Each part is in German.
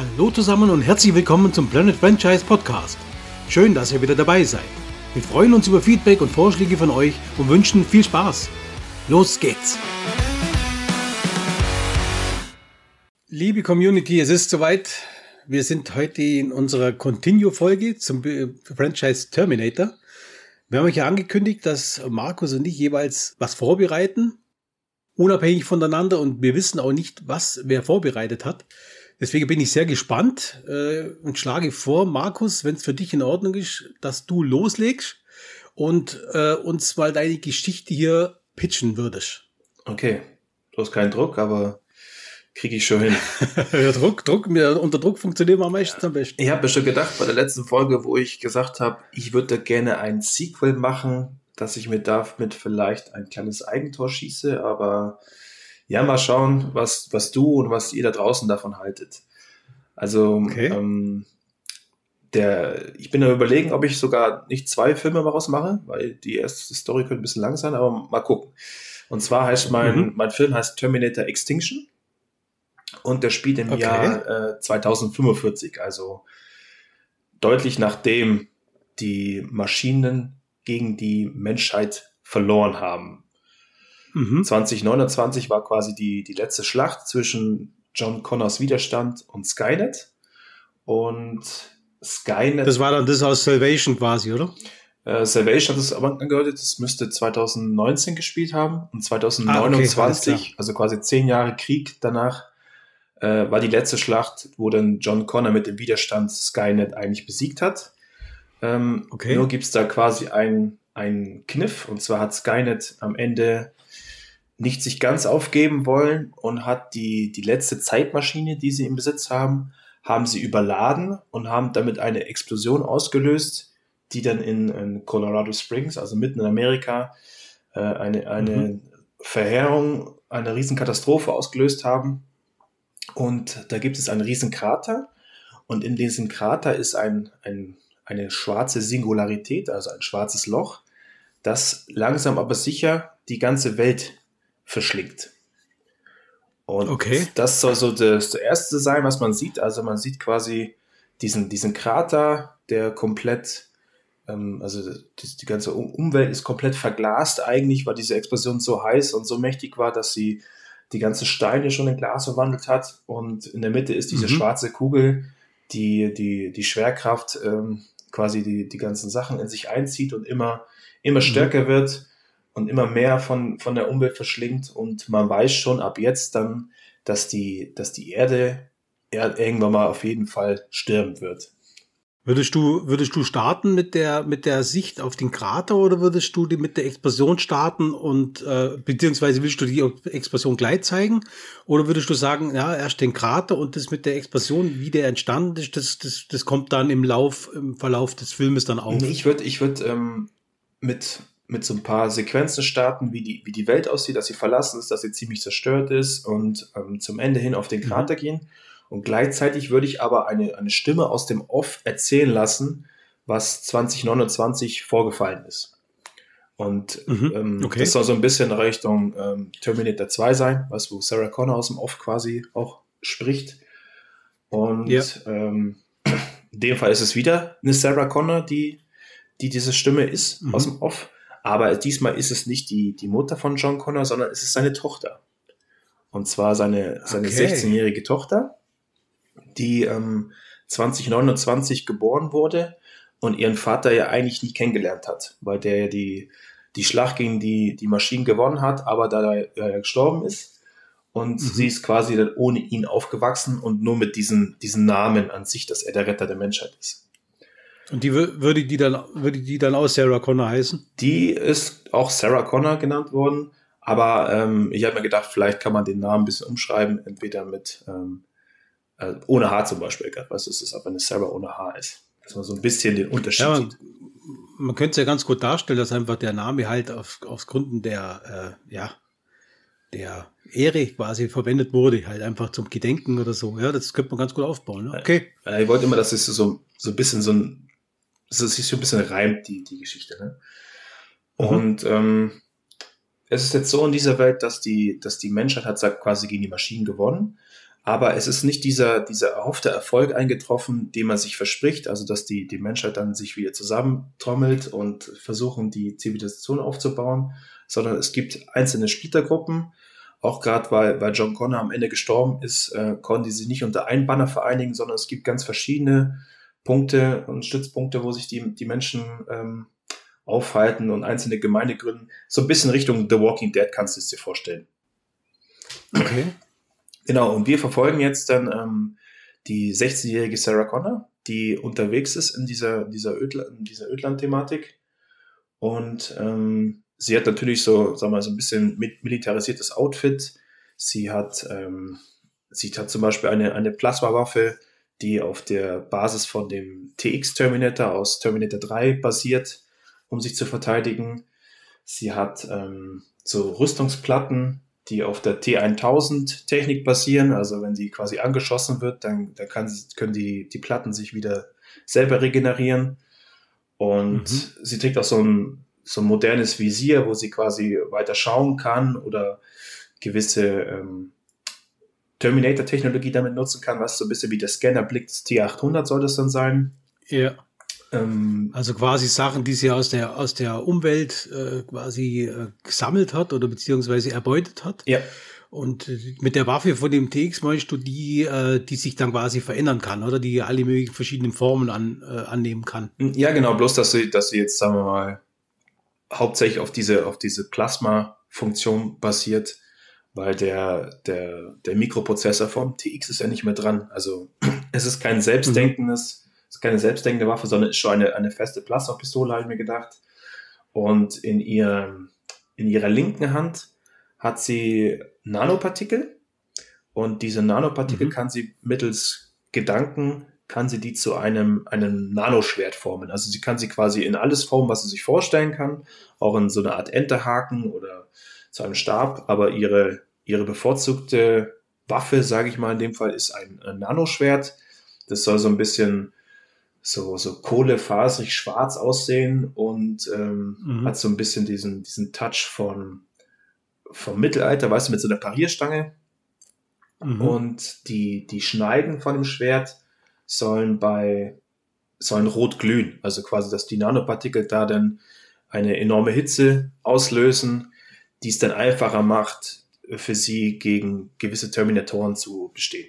Hallo zusammen und herzlich willkommen zum Planet Franchise Podcast. Schön, dass ihr wieder dabei seid. Wir freuen uns über Feedback und Vorschläge von euch und wünschen viel Spaß. Los geht's! Liebe Community, es ist soweit. Wir sind heute in unserer Continue-Folge zum Franchise Terminator. Wir haben euch ja angekündigt, dass Markus und ich jeweils was vorbereiten, unabhängig voneinander und wir wissen auch nicht, was wer vorbereitet hat. Deswegen bin ich sehr gespannt äh, und schlage vor, Markus, wenn es für dich in Ordnung ist, dass du loslegst und äh, uns mal deine Geschichte hier pitchen würdest. Okay, du hast keinen Druck, aber kriege ich schon hin. ja, Druck, Druck, unter Druck funktioniert man meistens am besten. Ich habe mir schon gedacht bei der letzten Folge, wo ich gesagt habe, ich würde gerne ein Sequel machen, dass ich mir damit vielleicht ein kleines Eigentor schieße, aber ja, mal schauen, was, was du und was ihr da draußen davon haltet. Also, okay. ähm, der, ich bin da überlegen, ob ich sogar nicht zwei Filme daraus mache, weil die erste Story könnte ein bisschen lang sein, aber mal gucken. Und zwar heißt mein, mhm. mein Film heißt Terminator Extinction und der spielt im okay. Jahr äh, 2045, also deutlich nachdem die Maschinen gegen die Menschheit verloren haben. Mhm. 2029 war quasi die, die letzte Schlacht zwischen John Connors Widerstand und Skynet. Und Skynet. Das war dann das aus Salvation quasi, oder? Äh, Salvation hat es aber angehört, das müsste 2019 gespielt haben. Und 2029, ah, okay, also quasi zehn Jahre Krieg danach, äh, war die letzte Schlacht, wo dann John Connor mit dem Widerstand Skynet eigentlich besiegt hat. Ähm, okay. Nur gibt's da quasi einen Kniff, und zwar hat Skynet am Ende nicht sich ganz aufgeben wollen und hat die, die letzte Zeitmaschine, die sie im Besitz haben, haben sie überladen und haben damit eine Explosion ausgelöst, die dann in, in Colorado Springs, also mitten in Amerika, äh, eine, eine mhm. Verheerung, eine Riesenkatastrophe ausgelöst haben. Und da gibt es einen Riesenkrater und in diesem Krater ist ein, ein, eine schwarze Singularität, also ein schwarzes Loch, das langsam aber sicher die ganze Welt verschlingt. Und okay. das soll so das, das erste sein, was man sieht. Also man sieht quasi diesen, diesen Krater, der komplett, ähm, also die, die ganze Umwelt ist komplett verglast eigentlich, weil diese Explosion so heiß und so mächtig war, dass sie die ganzen Steine schon in Glas verwandelt hat. Und in der Mitte ist diese mhm. schwarze Kugel, die die, die Schwerkraft ähm, quasi die, die ganzen Sachen in sich einzieht und immer, immer mhm. stärker mhm. wird und immer mehr von, von der Umwelt verschlingt und man weiß schon ab jetzt dann, dass die, dass die Erde irgendwann mal auf jeden Fall sterben wird. Würdest du, würdest du starten mit der, mit der Sicht auf den Krater oder würdest du die mit der Explosion starten und, äh, beziehungsweise willst du die Explosion gleich zeigen? Oder würdest du sagen, ja, erst den Krater und das mit der Explosion, wie der entstanden ist, das, das, das kommt dann im Lauf, im Verlauf des Filmes dann auf? Ich würde, ich würde, ähm, mit, mit so ein paar Sequenzen starten, wie die, wie die Welt aussieht, dass sie verlassen ist, dass sie ziemlich zerstört ist und ähm, zum Ende hin auf den Krater mhm. gehen. Und gleichzeitig würde ich aber eine, eine Stimme aus dem Off erzählen lassen, was 2029 vorgefallen ist. Und mhm. ähm, okay. das soll so ein bisschen Richtung ähm, Terminator 2 sein, was wo Sarah Connor aus dem Off quasi auch spricht. Und ja. ähm, in dem Fall ist es wieder eine Sarah Connor, die, die diese Stimme ist mhm. aus dem Off. Aber diesmal ist es nicht die, die Mutter von John Connor, sondern es ist seine Tochter. Und zwar seine, seine okay. 16-jährige Tochter, die ähm, 2029 geboren wurde und ihren Vater ja eigentlich nie kennengelernt hat, weil der ja die, die Schlacht gegen die, die Maschinen gewonnen hat, aber da er gestorben ist. Und mhm. sie ist quasi dann ohne ihn aufgewachsen und nur mit diesen, diesen Namen an sich, dass er der Retter der Menschheit ist. Und die würde die dann würde die dann auch Sarah Connor heißen? Die ist auch Sarah Connor genannt worden, aber ähm, ich habe mir gedacht, vielleicht kann man den Namen ein bisschen umschreiben, entweder mit ähm, äh, ohne H zum Beispiel, was ist es, aber eine Sarah ohne H ist, dass man so ein bisschen den Unterschied ja, man. Man könnte es ja ganz gut darstellen, dass einfach der Name halt auf, Gründen der äh, ja der Ehre quasi verwendet wurde, halt einfach zum Gedenken oder so. Ja, das könnte man ganz gut aufbauen. Ne? Okay. Ich wollte immer, dass es so, so ein bisschen so ein es sich so ein bisschen reimt, die, die Geschichte. Ne? Mhm. Und ähm, es ist jetzt so in dieser Welt, dass die, dass die Menschheit hat quasi gegen die Maschinen gewonnen, Aber es ist nicht dieser, dieser erhoffte Erfolg eingetroffen, den man sich verspricht, also dass die, die Menschheit dann sich wieder zusammentrommelt und versuchen, die Zivilisation aufzubauen, sondern es gibt einzelne Splittergruppen. Auch gerade weil, weil John Connor am Ende gestorben ist, äh, konnten die sich nicht unter einen Banner vereinigen, sondern es gibt ganz verschiedene Punkte und Stützpunkte, wo sich die, die Menschen ähm, aufhalten und einzelne Gemeinde gründen. So ein bisschen Richtung The Walking Dead kannst du es dir vorstellen. Okay. Genau, und wir verfolgen jetzt dann ähm, die 16-jährige Sarah Connor, die unterwegs ist in dieser, dieser, Ödla dieser Ödland-Thematik. Und ähm, sie hat natürlich so, sagen wir mal, so ein bisschen militarisiertes Outfit. Sie hat, ähm, sie hat zum Beispiel eine, eine Plasmawaffe, die auf der Basis von dem TX Terminator aus Terminator 3 basiert, um sich zu verteidigen. Sie hat ähm, so Rüstungsplatten, die auf der T1000 Technik basieren. Also wenn sie quasi angeschossen wird, dann, dann kann, können die, die Platten sich wieder selber regenerieren. Und mhm. sie trägt auch so ein, so ein modernes Visier, wo sie quasi weiter schauen kann oder gewisse ähm, Terminator-Technologie damit nutzen kann, was so ein bisschen wie der Scannerblick des T800 soll das dann sein. Ja. Ähm, also quasi Sachen, die sie aus der, aus der Umwelt äh, quasi äh, gesammelt hat oder beziehungsweise erbeutet hat. Ja. Und mit der Waffe von dem TX meinst du die, äh, die sich dann quasi verändern kann, oder die alle möglichen verschiedenen Formen an, äh, annehmen kann. Ja, genau, bloß dass sie, dass sie jetzt, sagen wir mal, hauptsächlich auf diese, auf diese Plasma-Funktion basiert, weil der, der, der Mikroprozessor vom TX ist ja nicht mehr dran. Also es ist kein selbstdenkendes, mhm. es ist keine selbstdenkende Waffe, sondern ist schon eine, eine feste Plasmapistole, habe ich mir gedacht. Und in, ihr, in ihrer linken Hand hat sie Nanopartikel und diese Nanopartikel mhm. kann sie mittels Gedanken kann sie die zu einem, einem Nanoschwert formen. Also sie kann sie quasi in alles formen, was sie sich vorstellen kann, auch in so eine Art Enterhaken oder zu einem Stab, aber ihre, ihre bevorzugte Waffe, sage ich mal in dem Fall, ist ein, ein Nanoschwert. Das soll so ein bisschen so, so kohlefaserig schwarz aussehen und ähm, mhm. hat so ein bisschen diesen, diesen Touch von, vom Mittelalter, weißt du, mit so einer Parierstange. Mhm. Und die, die Schneiden von dem Schwert sollen bei sollen rot glühen, also quasi, dass die Nanopartikel da dann eine enorme Hitze auslösen, die es dann einfacher macht, für sie gegen gewisse Terminatoren zu bestehen.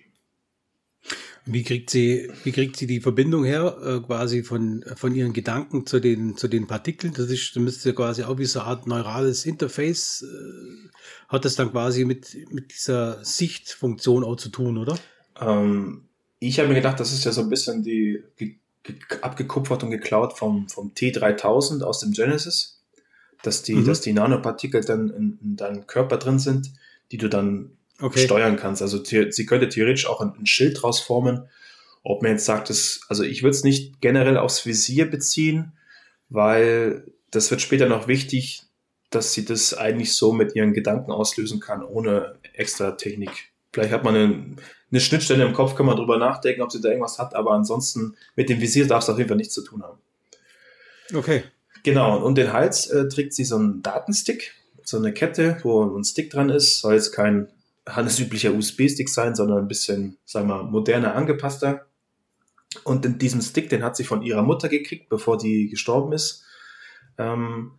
Wie kriegt sie, wie kriegt sie die Verbindung her, äh, quasi von, von ihren Gedanken zu den, zu den Partikeln? Das ist, das müsste quasi auch wie so eine Art neurales Interface, äh, hat das dann quasi mit, mit dieser Sichtfunktion auch zu tun, oder? Ähm, ich habe mir gedacht, das ist ja so ein bisschen die abgekupfert und geklaut vom, vom T3000 aus dem Genesis, dass die, mhm. dass die Nanopartikel dann in, in deinem Körper drin sind, die du dann okay. steuern kannst. Also sie könnte theoretisch auch ein, ein Schild draus formen. Ob man jetzt sagt, dass, also ich würde es nicht generell aufs Visier beziehen, weil das wird später noch wichtig, dass sie das eigentlich so mit ihren Gedanken auslösen kann, ohne extra Technik. Vielleicht hat man eine, eine Schnittstelle im Kopf, kann man drüber nachdenken, ob sie da irgendwas hat, aber ansonsten mit dem Visier darf es auf jeden Fall nichts zu tun haben. Okay. Genau, und um den Hals äh, trägt sie so einen Datenstick, so eine Kette, wo ein Stick dran ist. Soll jetzt kein handelsüblicher USB-Stick sein, sondern ein bisschen, sagen wir, moderner angepasster. Und in diesem Stick, den hat sie von ihrer Mutter gekriegt, bevor die gestorben ist. Ähm,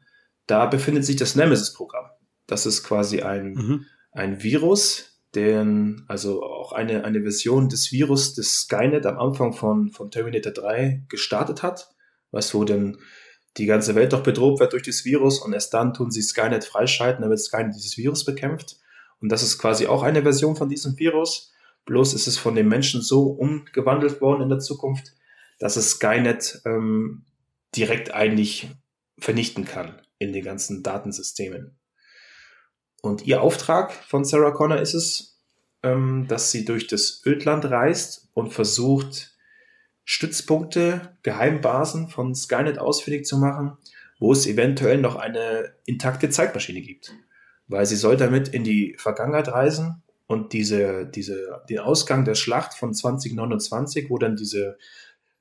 da befindet sich das Nemesis-Programm. Das ist quasi ein, mhm. ein Virus, den, also auch eine, eine Version des Virus des Skynet am Anfang von, von Terminator 3 gestartet hat, was wo denn die ganze Welt doch bedroht wird durch das Virus und erst dann tun sie Skynet freischalten, damit Skynet dieses Virus bekämpft. Und das ist quasi auch eine Version von diesem Virus. Bloß ist es von den Menschen so umgewandelt worden in der Zukunft, dass es Skynet ähm, direkt eigentlich vernichten kann in den ganzen Datensystemen. Und ihr Auftrag von Sarah Connor ist es, ähm, dass sie durch das Ödland reist und versucht, Stützpunkte, Geheimbasen von Skynet ausfindig zu machen, wo es eventuell noch eine intakte Zeitmaschine gibt. Weil sie soll damit in die Vergangenheit reisen und diese, diese, den Ausgang der Schlacht von 2029, wo dann diese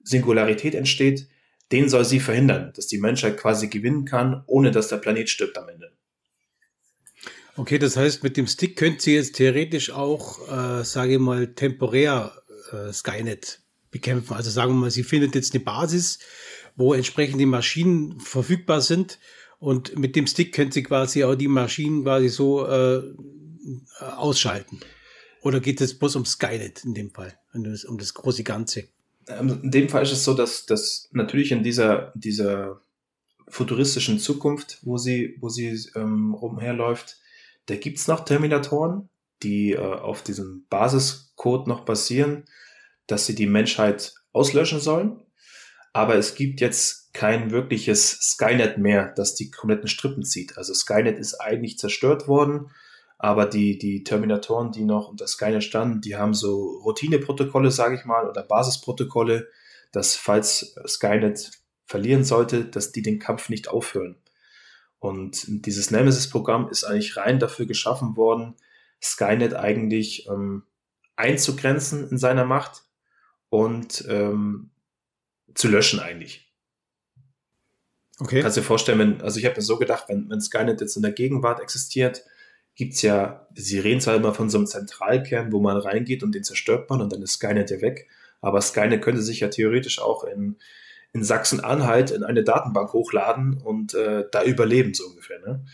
Singularität entsteht, den soll sie verhindern, dass die Menschheit quasi gewinnen kann, ohne dass der Planet stirbt am Ende. Okay, das heißt, mit dem Stick könnt ihr jetzt theoretisch auch, äh, sage ich mal, temporär äh, Skynet bekämpfen. Also sagen wir mal, sie findet jetzt eine Basis, wo entsprechend die Maschinen verfügbar sind und mit dem Stick können sie quasi auch die Maschinen quasi so äh, ausschalten. Oder geht es bloß um Skynet in dem Fall, um das, große Ganze? Ähm, in dem Fall ist es so, dass, dass natürlich in dieser, dieser futuristischen Zukunft, wo sie, wo sie ähm, rumherläuft, da gibt's noch Terminatoren, die äh, auf diesem Basiscode noch basieren, dass sie die Menschheit auslöschen sollen. Aber es gibt jetzt kein wirkliches Skynet mehr, das die kompletten Strippen zieht. Also Skynet ist eigentlich zerstört worden, aber die, die Terminatoren, die noch unter Skynet standen, die haben so Routineprotokolle, sage ich mal, oder Basisprotokolle, dass falls Skynet verlieren sollte, dass die den Kampf nicht aufhören. Und dieses Nemesis-Programm ist eigentlich rein dafür geschaffen worden, Skynet eigentlich ähm, einzugrenzen in seiner Macht und ähm, zu löschen eigentlich. Okay. Kannst du dir vorstellen, wenn, also ich habe mir so gedacht, wenn, wenn Skynet jetzt in der Gegenwart existiert, gibt's ja, sie reden zwar immer von so einem Zentralkern, wo man reingeht und den zerstört man und dann ist Skynet ja weg, aber Skynet könnte sich ja theoretisch auch in, in Sachsen-Anhalt in eine Datenbank hochladen und äh, da überleben, so ungefähr. Ne?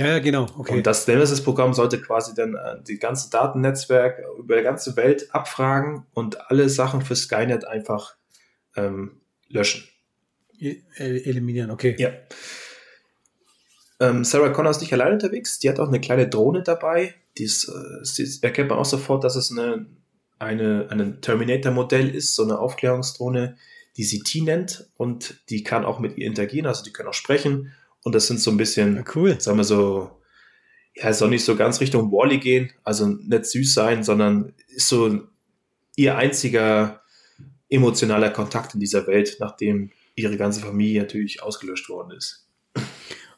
Ja, ja, genau. Okay. Und das Nemesis-Programm sollte quasi dann äh, die ganze Datennetzwerk über die ganze Welt abfragen und alle Sachen für Skynet einfach ähm, löschen. E eliminieren, okay. Ja. Ähm, Sarah Connor ist nicht allein unterwegs, die hat auch eine kleine Drohne dabei. Die ist, äh, erkennt man auch sofort, dass es eine, eine, ein Terminator-Modell ist, so eine Aufklärungsdrohne, die sie T nennt und die kann auch mit ihr interagieren, also die können auch sprechen und das sind so ein bisschen, ja, cool. sagen wir so, ja, soll nicht so ganz Richtung Wally gehen, also nicht süß sein, sondern ist so ihr einziger emotionaler Kontakt in dieser Welt, nachdem ihre ganze Familie natürlich ausgelöscht worden ist.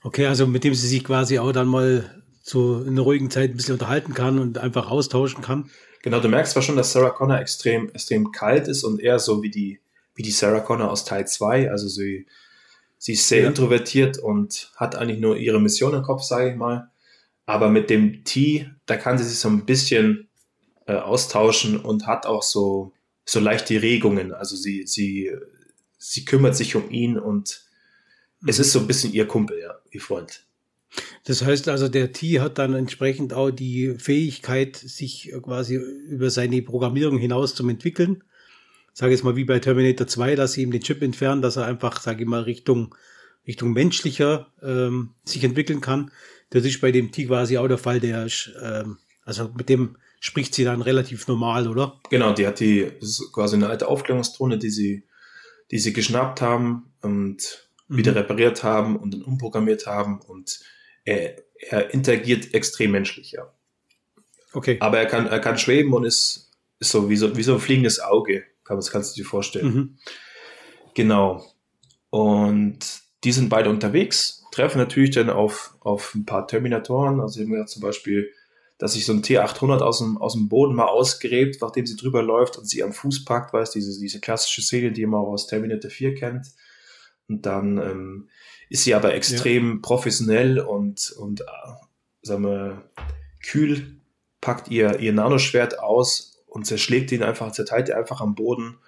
Okay, also mit dem sie sich quasi auch dann mal in einer ruhigen Zeit ein bisschen unterhalten kann und einfach austauschen kann. Genau, du merkst zwar schon, dass Sarah Connor extrem, extrem kalt ist und eher so wie die, wie die Sarah Connor aus Teil 2. Also sie, sie ist sehr ja. introvertiert und hat eigentlich nur ihre Mission im Kopf, sage ich mal. Aber mit dem T, da kann sie sich so ein bisschen äh, austauschen und hat auch so, so leichte Regungen. Also sie, sie, sie kümmert sich um ihn und mhm. es ist so ein bisschen ihr Kumpel, ja, ihr Freund. Das heißt also, der T hat dann entsprechend auch die Fähigkeit, sich quasi über seine Programmierung hinaus zum entwickeln. Sage jetzt mal wie bei Terminator 2, dass sie ihm den Chip entfernen, dass er einfach, sage ich mal, Richtung, Richtung menschlicher ähm, sich entwickeln kann. Das ist bei dem T quasi auch der Fall, der ähm, also mit dem spricht sie dann relativ normal, oder? Genau, die hat die, quasi eine alte Aufklärungsdrohne, die sie, die sie geschnappt haben und mhm. wieder repariert haben und dann umprogrammiert haben und er, er interagiert extrem menschlich, ja. Okay. Aber er kann, er kann schweben und ist, ist so wie so, wie so ein fliegendes Auge, kann, das kannst du dir vorstellen. Mhm. Genau. Und die sind beide unterwegs, treffen natürlich dann auf, auf ein paar Terminatoren, also haben wir zum Beispiel dass sich so ein T800 aus dem, aus dem Boden mal ausgräbt, nachdem sie drüber läuft und sie am Fuß packt, weißt diese, diese klassische Szene, die man auch aus Terminator 4 kennt. Und dann ähm, ist sie aber extrem ja. professionell und, und äh, sagen wir, kühl, packt ihr, ihr Nanoschwert aus und zerschlägt ihn einfach, zerteilt ihn einfach am Boden,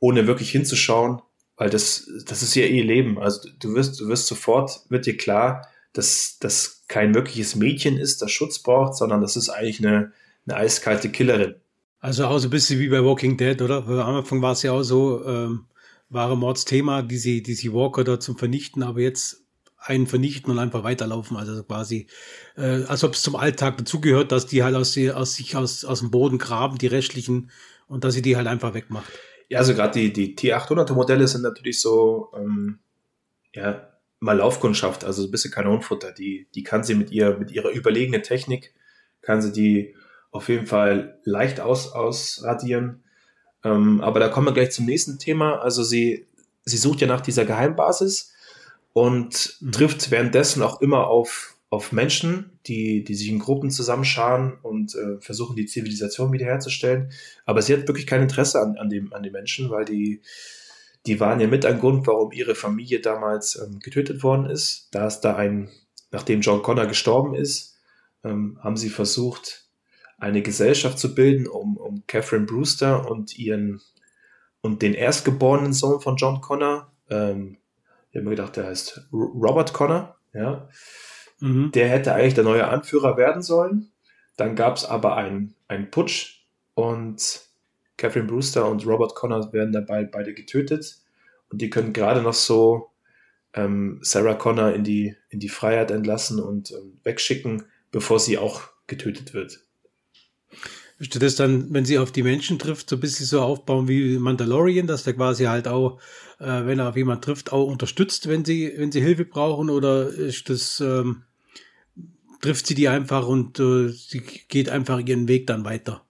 ohne wirklich hinzuschauen, weil das, das ist ja ihr Leben. Also du wirst, du wirst sofort, wird dir klar, dass das kein wirkliches Mädchen ist, das Schutz braucht, sondern das ist eigentlich eine, eine eiskalte Killerin. Also auch so ein bisschen wie bei Walking Dead, oder? Am Anfang war es ja auch so, ähm, wahre Mordsthema, die sie, die sie Walker da zum Vernichten, aber jetzt einen vernichten und einfach weiterlaufen. Also quasi, äh, als ob es zum Alltag dazugehört, dass die halt aus, aus sich aus, aus dem Boden graben, die restlichen, und dass sie die halt einfach wegmacht. Ja, also gerade die, die T800er Modelle sind natürlich so, ähm, ja, mal Laufkundschaft, also ein bisschen Kanonenfutter. Die, die kann sie mit ihr, mit ihrer überlegenen Technik, kann sie die auf jeden Fall leicht aus, ausradieren. Ähm, aber da kommen wir gleich zum nächsten Thema. Also sie, sie sucht ja nach dieser Geheimbasis und mhm. trifft währenddessen auch immer auf, auf Menschen, die, die sich in Gruppen zusammenscharen und äh, versuchen, die Zivilisation wiederherzustellen. Aber sie hat wirklich kein Interesse an, an, dem, an den Menschen, weil die, die waren ja mit ein Grund, warum ihre Familie damals ähm, getötet worden ist. Da ist da ein, nachdem John Connor gestorben ist, ähm, haben sie versucht, eine Gesellschaft zu bilden, um, um Catherine Brewster und ihren und den erstgeborenen Sohn von John Connor, ähm, ich habe mir gedacht, der heißt Robert Connor, ja. Mhm. Der hätte eigentlich der neue Anführer werden sollen. Dann gab es aber einen, einen Putsch und Catherine Brewster und Robert Connor werden dabei beide getötet. Und die können gerade noch so ähm, Sarah Connor in die, in die Freiheit entlassen und ähm, wegschicken, bevor sie auch getötet wird. Du das dann, wenn sie auf die Menschen trifft, so ein bisschen so aufbauen wie Mandalorian, dass der quasi halt auch, äh, wenn er auf jemanden trifft, auch unterstützt, wenn sie, wenn sie Hilfe brauchen? Oder ist das, ähm, trifft sie die einfach und äh, sie geht einfach ihren Weg dann weiter?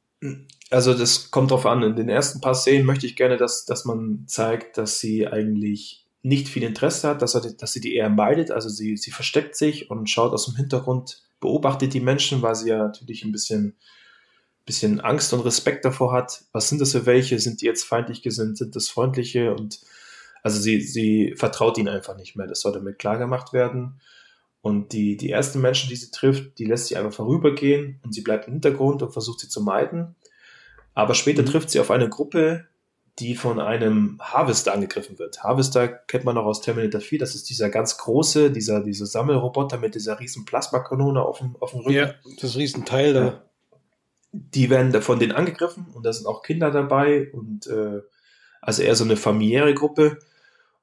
Also das kommt drauf an. In den ersten paar Szenen möchte ich gerne, dass, dass man zeigt, dass sie eigentlich nicht viel Interesse hat, dass, er, dass sie die eher meidet. Also sie, sie versteckt sich und schaut aus dem Hintergrund, beobachtet die Menschen, weil sie ja natürlich ein bisschen, bisschen Angst und Respekt davor hat. Was sind das für welche? Sind die jetzt feindlich gesinnt? Sind das freundliche? Und also sie, sie vertraut ihnen einfach nicht mehr. Das sollte mit klar gemacht werden. Und die, die ersten Menschen, die sie trifft, die lässt sie einfach vorübergehen und sie bleibt im Hintergrund und versucht sie zu meiden. Aber später mhm. trifft sie auf eine Gruppe, die von einem Harvester angegriffen wird. Harvester kennt man noch aus Terminator 4, das ist dieser ganz große, dieser, dieser Sammelroboter mit dieser riesen Plasmakanone auf dem, auf dem Rücken. Ja, das Riesenteil da. Die werden von denen angegriffen und da sind auch Kinder dabei und äh, also eher so eine familiäre Gruppe.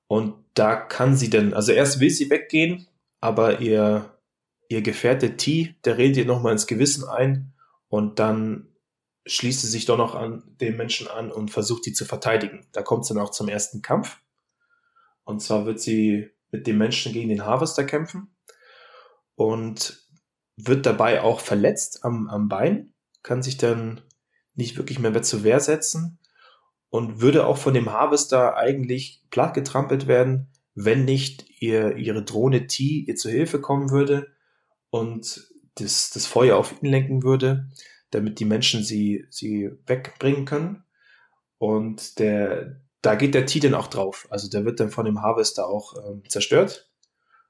Und da kann sie denn, also erst will sie weggehen, aber ihr, ihr Gefährte T, der redet ihr nochmal ins Gewissen ein und dann schließt sie sich doch noch an den Menschen an und versucht die zu verteidigen. Da kommt es dann auch zum ersten Kampf. Und zwar wird sie mit dem Menschen gegen den Harvester kämpfen und wird dabei auch verletzt am, am Bein, kann sich dann nicht wirklich mehr zur Wehr setzen und würde auch von dem Harvester eigentlich platt getrampelt werden, wenn nicht ihr, ihre Drohne T ihr zu Hilfe kommen würde und das, das Feuer auf ihn lenken würde damit die Menschen sie, sie wegbringen können. Und der, da geht der T dann auch drauf. Also der wird dann von dem Harvester auch ähm, zerstört.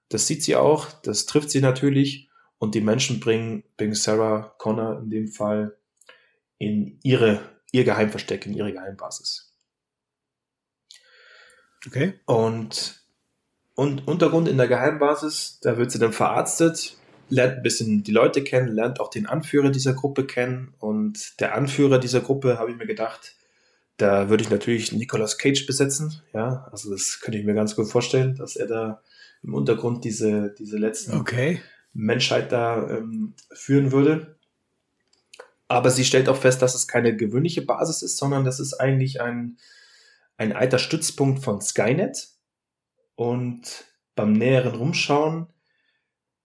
Das sieht sie auch, das trifft sie natürlich. Und die Menschen bringen, bringen Sarah Connor in dem Fall in ihre, ihr Geheimversteck, in ihre Geheimbasis. Okay. Und, und Untergrund in der Geheimbasis, da wird sie dann verarztet lernt ein bisschen die Leute kennen, lernt auch den Anführer dieser Gruppe kennen. Und der Anführer dieser Gruppe, habe ich mir gedacht, da würde ich natürlich Nicolas Cage besetzen. Ja, also das könnte ich mir ganz gut vorstellen, dass er da im Untergrund diese, diese letzten okay. Menschheit da ähm, führen würde. Aber sie stellt auch fest, dass es keine gewöhnliche Basis ist, sondern das ist eigentlich ein, ein alter Stützpunkt von Skynet. Und beim näheren Rumschauen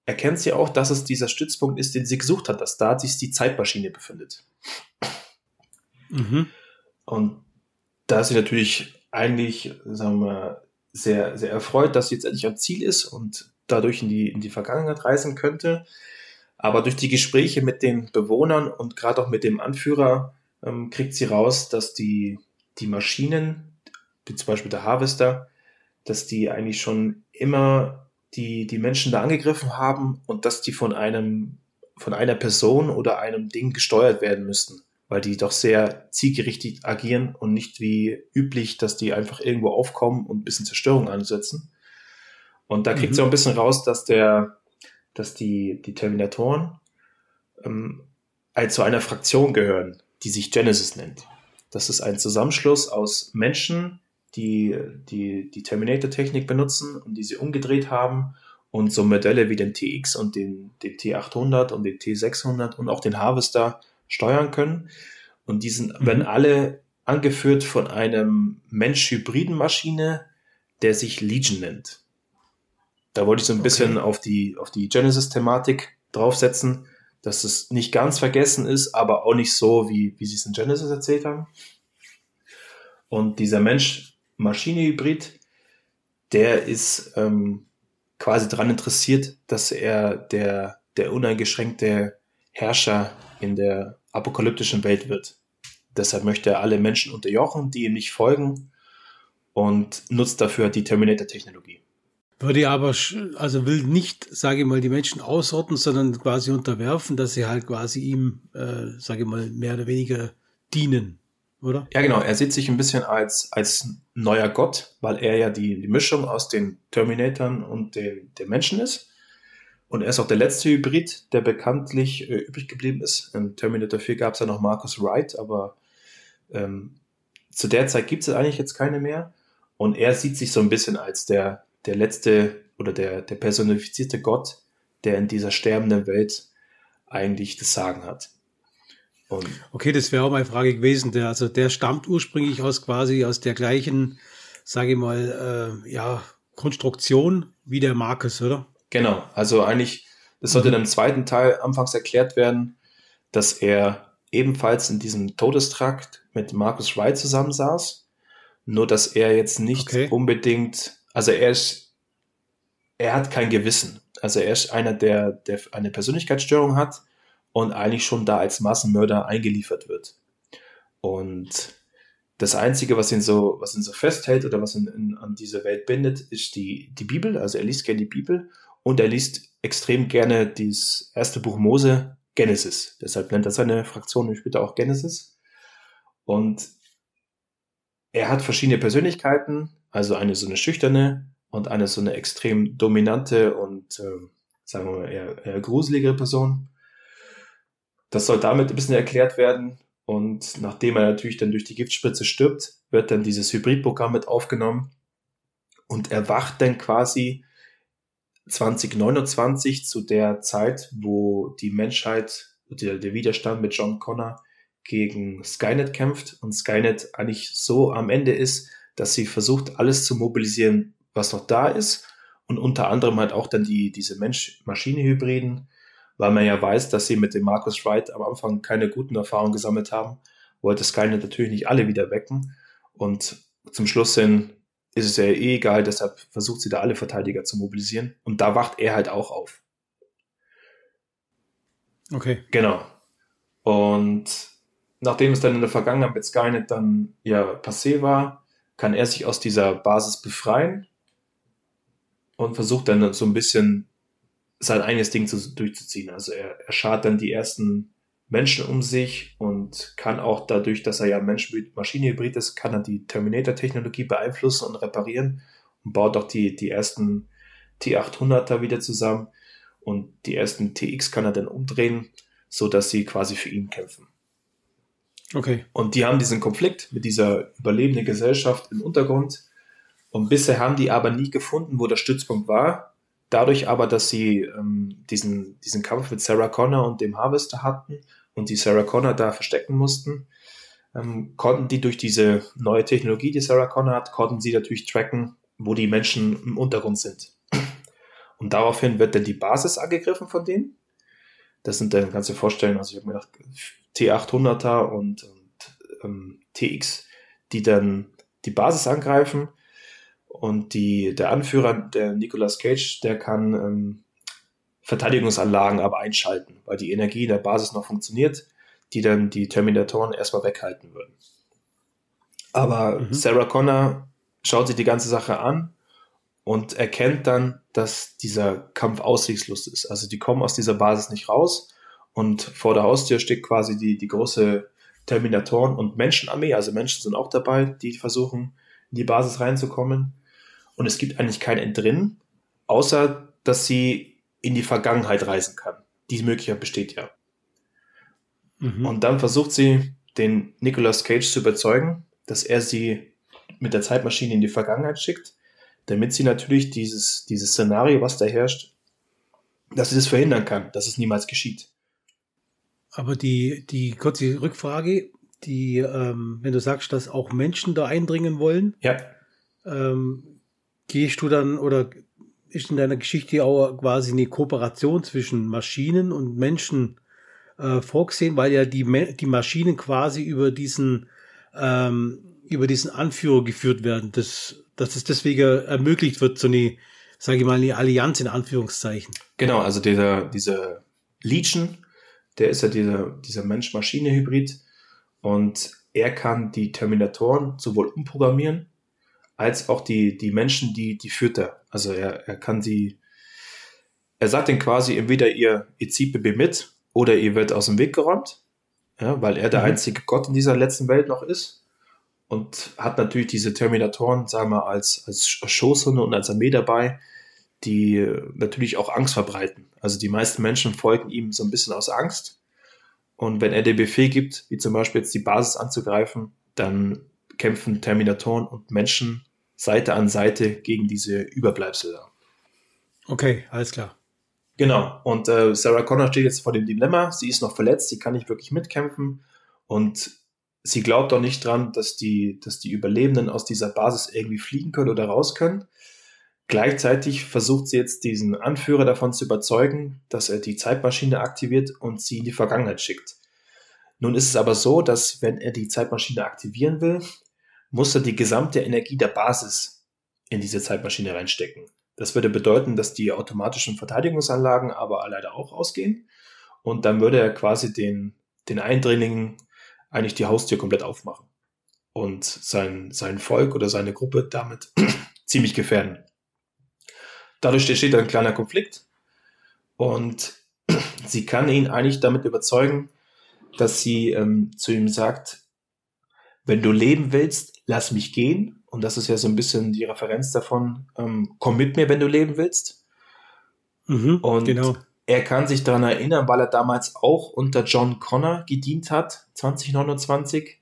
erkennt sie auch, dass es dieser Stützpunkt ist, den sie gesucht hat, dass da sich die Zeitmaschine befindet. Mhm. Und da ist sie natürlich eigentlich, sagen wir, sehr, sehr erfreut, dass sie jetzt endlich am Ziel ist und dadurch in die, in die Vergangenheit reisen könnte. Aber durch die Gespräche mit den Bewohnern und gerade auch mit dem Anführer ähm, kriegt sie raus, dass die, die Maschinen, wie zum Beispiel der Harvester, dass die eigentlich schon immer die die Menschen da angegriffen haben und dass die von einem von einer Person oder einem Ding gesteuert werden müssten, weil die doch sehr zielgerichtet agieren und nicht wie üblich, dass die einfach irgendwo aufkommen und ein bisschen Zerstörung ansetzen. Und da kriegt mhm. sie auch ein bisschen raus, dass der, dass die, die Terminatoren ähm, zu einer Fraktion gehören, die sich Genesis nennt. Das ist ein Zusammenschluss aus Menschen, die die, die Terminator-Technik benutzen und die sie umgedreht haben und so Modelle wie den TX und den, den T800 und den T600 und auch den Harvester steuern können. Und die sind, mhm. werden alle angeführt von einem Mensch-hybriden Maschine, der sich Legion nennt. Da wollte ich so ein okay. bisschen auf die, auf die Genesis-Thematik draufsetzen, dass es nicht ganz vergessen ist, aber auch nicht so, wie, wie sie es in Genesis erzählt haben. Und dieser Mensch Maschine-Hybrid, der ist ähm, quasi daran interessiert, dass er der, der uneingeschränkte Herrscher in der apokalyptischen Welt wird. Deshalb möchte er alle Menschen unterjochen, die ihm nicht folgen und nutzt dafür die Terminator-Technologie. Würde aber, also will nicht, sage ich mal, die Menschen ausrotten, sondern quasi unterwerfen, dass sie halt quasi ihm, äh, sage ich mal, mehr oder weniger dienen, oder? Ja, genau. Er sieht sich ein bisschen als, als neuer Gott, weil er ja die, die Mischung aus den Terminatoren und den, den Menschen ist. Und er ist auch der letzte Hybrid, der bekanntlich äh, übrig geblieben ist. In Terminator 4 gab es ja noch Marcus Wright, aber ähm, zu der Zeit gibt es eigentlich jetzt keine mehr. Und er sieht sich so ein bisschen als der, der letzte oder der, der personifizierte Gott, der in dieser sterbenden Welt eigentlich das Sagen hat. Und okay, das wäre auch meine Frage gewesen. Der, also der stammt ursprünglich aus quasi aus der gleichen, sage ich mal, äh, ja, Konstruktion wie der Marcus, oder? Genau, also eigentlich, das sollte mhm. im zweiten Teil anfangs erklärt werden, dass er ebenfalls in diesem Todestrakt mit Marcus Wright zusammensaß. Nur, dass er jetzt nicht okay. unbedingt, also er ist, er hat kein Gewissen. Also er ist einer, der, der eine Persönlichkeitsstörung hat und eigentlich schon da als Massenmörder eingeliefert wird. Und das Einzige, was ihn so, was ihn so festhält oder was ihn in, an diese Welt bindet, ist die, die Bibel. Also er liest gerne die Bibel und er liest extrem gerne das erste Buch Mose, Genesis. Deshalb nennt er seine Fraktion später auch Genesis. Und er hat verschiedene Persönlichkeiten, also eine so eine schüchterne und eine so eine extrem dominante und äh, sagen wir mal eher, eher gruselige Person. Das soll damit ein bisschen erklärt werden. Und nachdem er natürlich dann durch die Giftspritze stirbt, wird dann dieses Hybridprogramm mit aufgenommen und erwacht dann quasi 2029 zu der Zeit, wo die Menschheit, der, der Widerstand mit John Connor gegen Skynet kämpft und Skynet eigentlich so am Ende ist, dass sie versucht, alles zu mobilisieren, was noch da ist und unter anderem halt auch dann die, diese Mensch-Maschine-Hybriden, weil man ja weiß, dass sie mit dem Marcus Wright am Anfang keine guten Erfahrungen gesammelt haben, wollte Skynet natürlich nicht alle wieder wecken und zum Schluss hin ist es ja eh egal, deshalb versucht sie da alle Verteidiger zu mobilisieren. Und da wacht er halt auch auf. Okay. Genau. Und nachdem es dann in der Vergangenheit mit Skynet dann ja passé war, kann er sich aus dieser Basis befreien und versucht dann so ein bisschen sein eigenes Ding zu, durchzuziehen. Also er, er schart dann die ersten Menschen um sich und kann auch dadurch, dass er ja Mensch-Maschine-Hybrid ist, kann er die Terminator-Technologie beeinflussen und reparieren und baut auch die, die ersten T800er wieder zusammen und die ersten TX kann er dann umdrehen, so dass sie quasi für ihn kämpfen. Okay. Und die haben diesen Konflikt mit dieser überlebenden Gesellschaft im Untergrund und bisher haben die aber nie gefunden, wo der Stützpunkt war. Dadurch aber, dass sie ähm, diesen, diesen Kampf mit Sarah Connor und dem Harvester hatten und die Sarah Connor da verstecken mussten, ähm, konnten die durch diese neue Technologie, die Sarah Connor hat, konnten sie natürlich tracken, wo die Menschen im Untergrund sind. Und daraufhin wird dann die Basis angegriffen von denen. Das sind dann, du dir vorstellen, also ich habe mir gedacht, T800er und, und ähm, TX, die dann die Basis angreifen und die, der Anführer, der Nicolas Cage, der kann ähm, Verteidigungsanlagen aber einschalten, weil die Energie der Basis noch funktioniert, die dann die Terminatoren erstmal weghalten würden. Aber mhm. Sarah Connor schaut sich die ganze Sache an und erkennt dann, dass dieser Kampf aussichtslos ist. Also die kommen aus dieser Basis nicht raus und vor der Haustür steht quasi die, die große Terminatoren- und Menschenarmee. Also Menschen sind auch dabei, die versuchen, in die Basis reinzukommen und es gibt eigentlich kein Entrinnen, außer dass sie in die Vergangenheit reisen kann. Diese Möglichkeit besteht ja. Mhm. Und dann versucht sie, den Nicolas Cage zu überzeugen, dass er sie mit der Zeitmaschine in die Vergangenheit schickt, damit sie natürlich dieses, dieses Szenario, was da herrscht, dass sie das verhindern kann, dass es niemals geschieht. Aber die, die kurze Rückfrage, die, ähm, wenn du sagst, dass auch Menschen da eindringen wollen, ja. ähm, gehst du dann oder ist in deiner Geschichte auch quasi eine Kooperation zwischen Maschinen und Menschen äh, vorgesehen, weil ja die, die Maschinen quasi über diesen, ähm, über diesen Anführer geführt werden, dass, dass es deswegen ermöglicht wird, so eine, sage ich mal, eine Allianz in Anführungszeichen. Genau, also dieser, dieser Legion, der ist ja dieser, dieser Mensch-Maschine-Hybrid und er kann die Terminatoren sowohl umprogrammieren als auch die, die Menschen, die, die führt er. Also er, er kann sie, er sagt ihnen quasi, entweder ihr, ihr zieht BB mit oder ihr wird aus dem Weg geräumt, ja, weil er der mhm. einzige Gott in dieser letzten Welt noch ist und hat natürlich diese Terminatoren, sagen wir, als, als Schoßhunde und als Armee dabei, die natürlich auch Angst verbreiten. Also die meisten Menschen folgen ihm so ein bisschen aus Angst. Und wenn er den Befehl gibt, wie zum Beispiel jetzt die Basis anzugreifen, dann kämpfen Terminatoren und Menschen Seite an Seite gegen diese Überbleibsel da. Okay, alles klar. Genau. Und äh, Sarah Connor steht jetzt vor dem Dilemma. Sie ist noch verletzt, sie kann nicht wirklich mitkämpfen und sie glaubt auch nicht dran, dass die, dass die Überlebenden aus dieser Basis irgendwie fliegen können oder raus können. Gleichzeitig versucht sie jetzt diesen Anführer davon zu überzeugen, dass er die Zeitmaschine aktiviert und sie in die Vergangenheit schickt. Nun ist es aber so, dass wenn er die Zeitmaschine aktivieren will, muss er die gesamte Energie der Basis in diese Zeitmaschine reinstecken. Das würde bedeuten, dass die automatischen Verteidigungsanlagen aber leider auch ausgehen. Und dann würde er quasi den, den Eindringlingen eigentlich die Haustür komplett aufmachen und sein, sein Volk oder seine Gruppe damit ziemlich gefährden. Dadurch entsteht ein kleiner Konflikt und sie kann ihn eigentlich damit überzeugen, dass sie ähm, zu ihm sagt, wenn du leben willst, lass mich gehen. Und das ist ja so ein bisschen die Referenz davon, ähm, komm mit mir, wenn du leben willst. Mhm, und genau. Er kann sich daran erinnern, weil er damals auch unter John Connor gedient hat, 2029,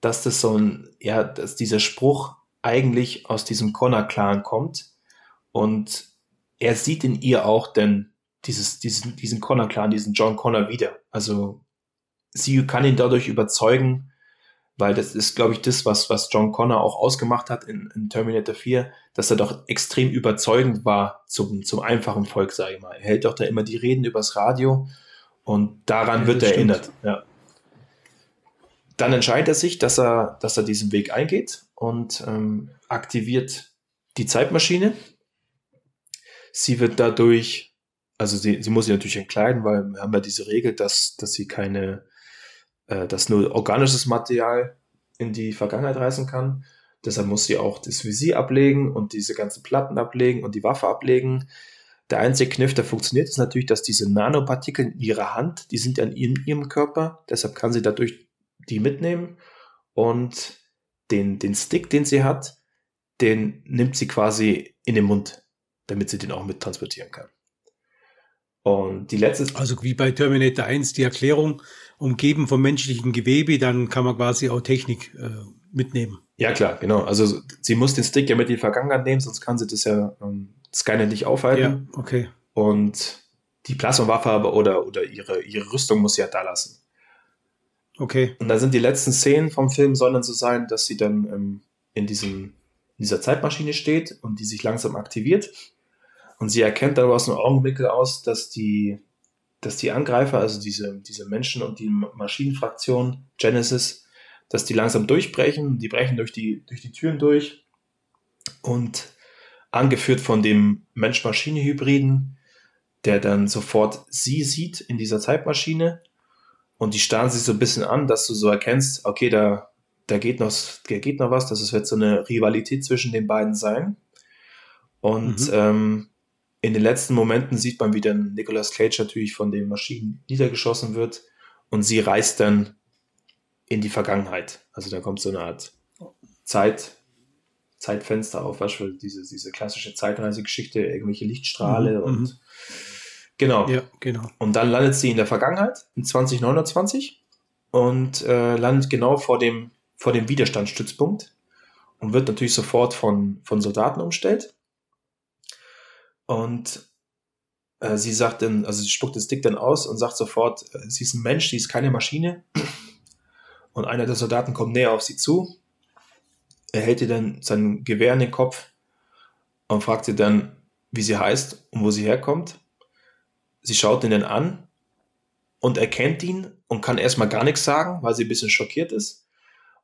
dass das so ein, ja, dass dieser Spruch eigentlich aus diesem Connor-Clan kommt. Und er sieht in ihr auch denn dieses, diesen, diesen Connor-Clan, diesen John Connor wieder. Also sie kann ihn dadurch überzeugen, weil das ist, glaube ich, das, was, was John Connor auch ausgemacht hat in, in Terminator 4, dass er doch extrem überzeugend war zum, zum einfachen Volk, sage ich mal. Er hält doch da immer die Reden übers Radio und daran ja, wird er stimmt. erinnert. Ja. Dann entscheidet er sich, dass er, dass er diesen Weg eingeht und ähm, aktiviert die Zeitmaschine. Sie wird dadurch, also sie, sie muss sich natürlich entkleiden, weil wir haben ja diese Regel, dass, dass sie keine äh, dass nur organisches Material in die Vergangenheit reisen kann. Deshalb muss sie auch das Visier ablegen und diese ganzen Platten ablegen und die Waffe ablegen. Der einzige Kniff, der funktioniert, ist natürlich, dass diese Nanopartikel in ihrer Hand, die sind ja in ihrem Körper, deshalb kann sie dadurch die mitnehmen und den, den Stick, den sie hat, den nimmt sie quasi in den Mund, damit sie den auch mittransportieren kann. Und die letzte. Also wie bei Terminator 1 die Erklärung, umgeben vom menschlichen Gewebe, dann kann man quasi auch Technik äh, mitnehmen. Ja, klar, genau. Also sie muss den Stick ja mit in die Vergangenheit nehmen, sonst kann sie das ja ähm, Skynet nicht aufhalten. Ja, okay. Und die Plasmawaffe aber oder, oder ihre, ihre Rüstung muss sie ja da lassen. Okay. Und da sind die letzten Szenen vom Film, sollen dann so sein, dass sie dann ähm, in, diesem, in dieser Zeitmaschine steht und die sich langsam aktiviert. Und sie erkennt dann aus einem Augenblickel aus, dass die dass die Angreifer, also diese, diese Menschen und die Maschinenfraktion Genesis, dass die langsam durchbrechen, die brechen durch die, durch die Türen durch und angeführt von dem Mensch-Maschine-Hybriden, der dann sofort sie sieht in dieser Zeitmaschine und die starren sich so ein bisschen an, dass du so erkennst, okay, da, da geht noch, da geht noch was, das wird so eine Rivalität zwischen den beiden sein. Und mhm. ähm, in den letzten Momenten sieht man, wie dann Nicolas Cage natürlich von den Maschinen niedergeschossen wird und sie reist dann in die Vergangenheit. Also da kommt so eine Art Zeit, Zeitfenster auf, weißt du, diese, diese klassische Zeitreisegeschichte, irgendwelche Lichtstrahle mhm, und mhm. genau. Ja, genau. Und dann landet sie in der Vergangenheit, in 2029 und äh, landet genau vor dem, vor dem Widerstandsstützpunkt und wird natürlich sofort von, von Soldaten umstellt. Und äh, sie sagt dann, also sie spuckt den Stick dann aus und sagt sofort, äh, sie ist ein Mensch, sie ist keine Maschine. Und einer der Soldaten kommt näher auf sie zu. Er hält ihr dann sein Gewehr in den Kopf und fragt sie dann, wie sie heißt und wo sie herkommt. Sie schaut ihn dann an und erkennt ihn und kann erstmal gar nichts sagen, weil sie ein bisschen schockiert ist.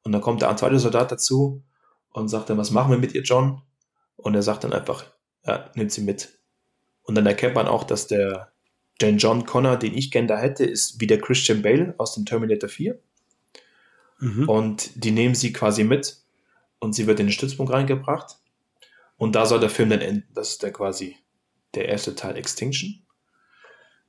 Und dann kommt der zweite Soldat dazu und sagt dann, was machen wir mit ihr, John? Und er sagt dann einfach, ja, nimmt sie mit. Und dann erkennt man auch, dass der, den John Connor, den ich gerne da hätte, ist wie der Christian Bale aus dem Terminator 4. Mhm. Und die nehmen sie quasi mit. und sie wird in den Stützpunkt reingebracht. Und da soll der Film dann enden. Das ist der quasi der erste Teil Extinction.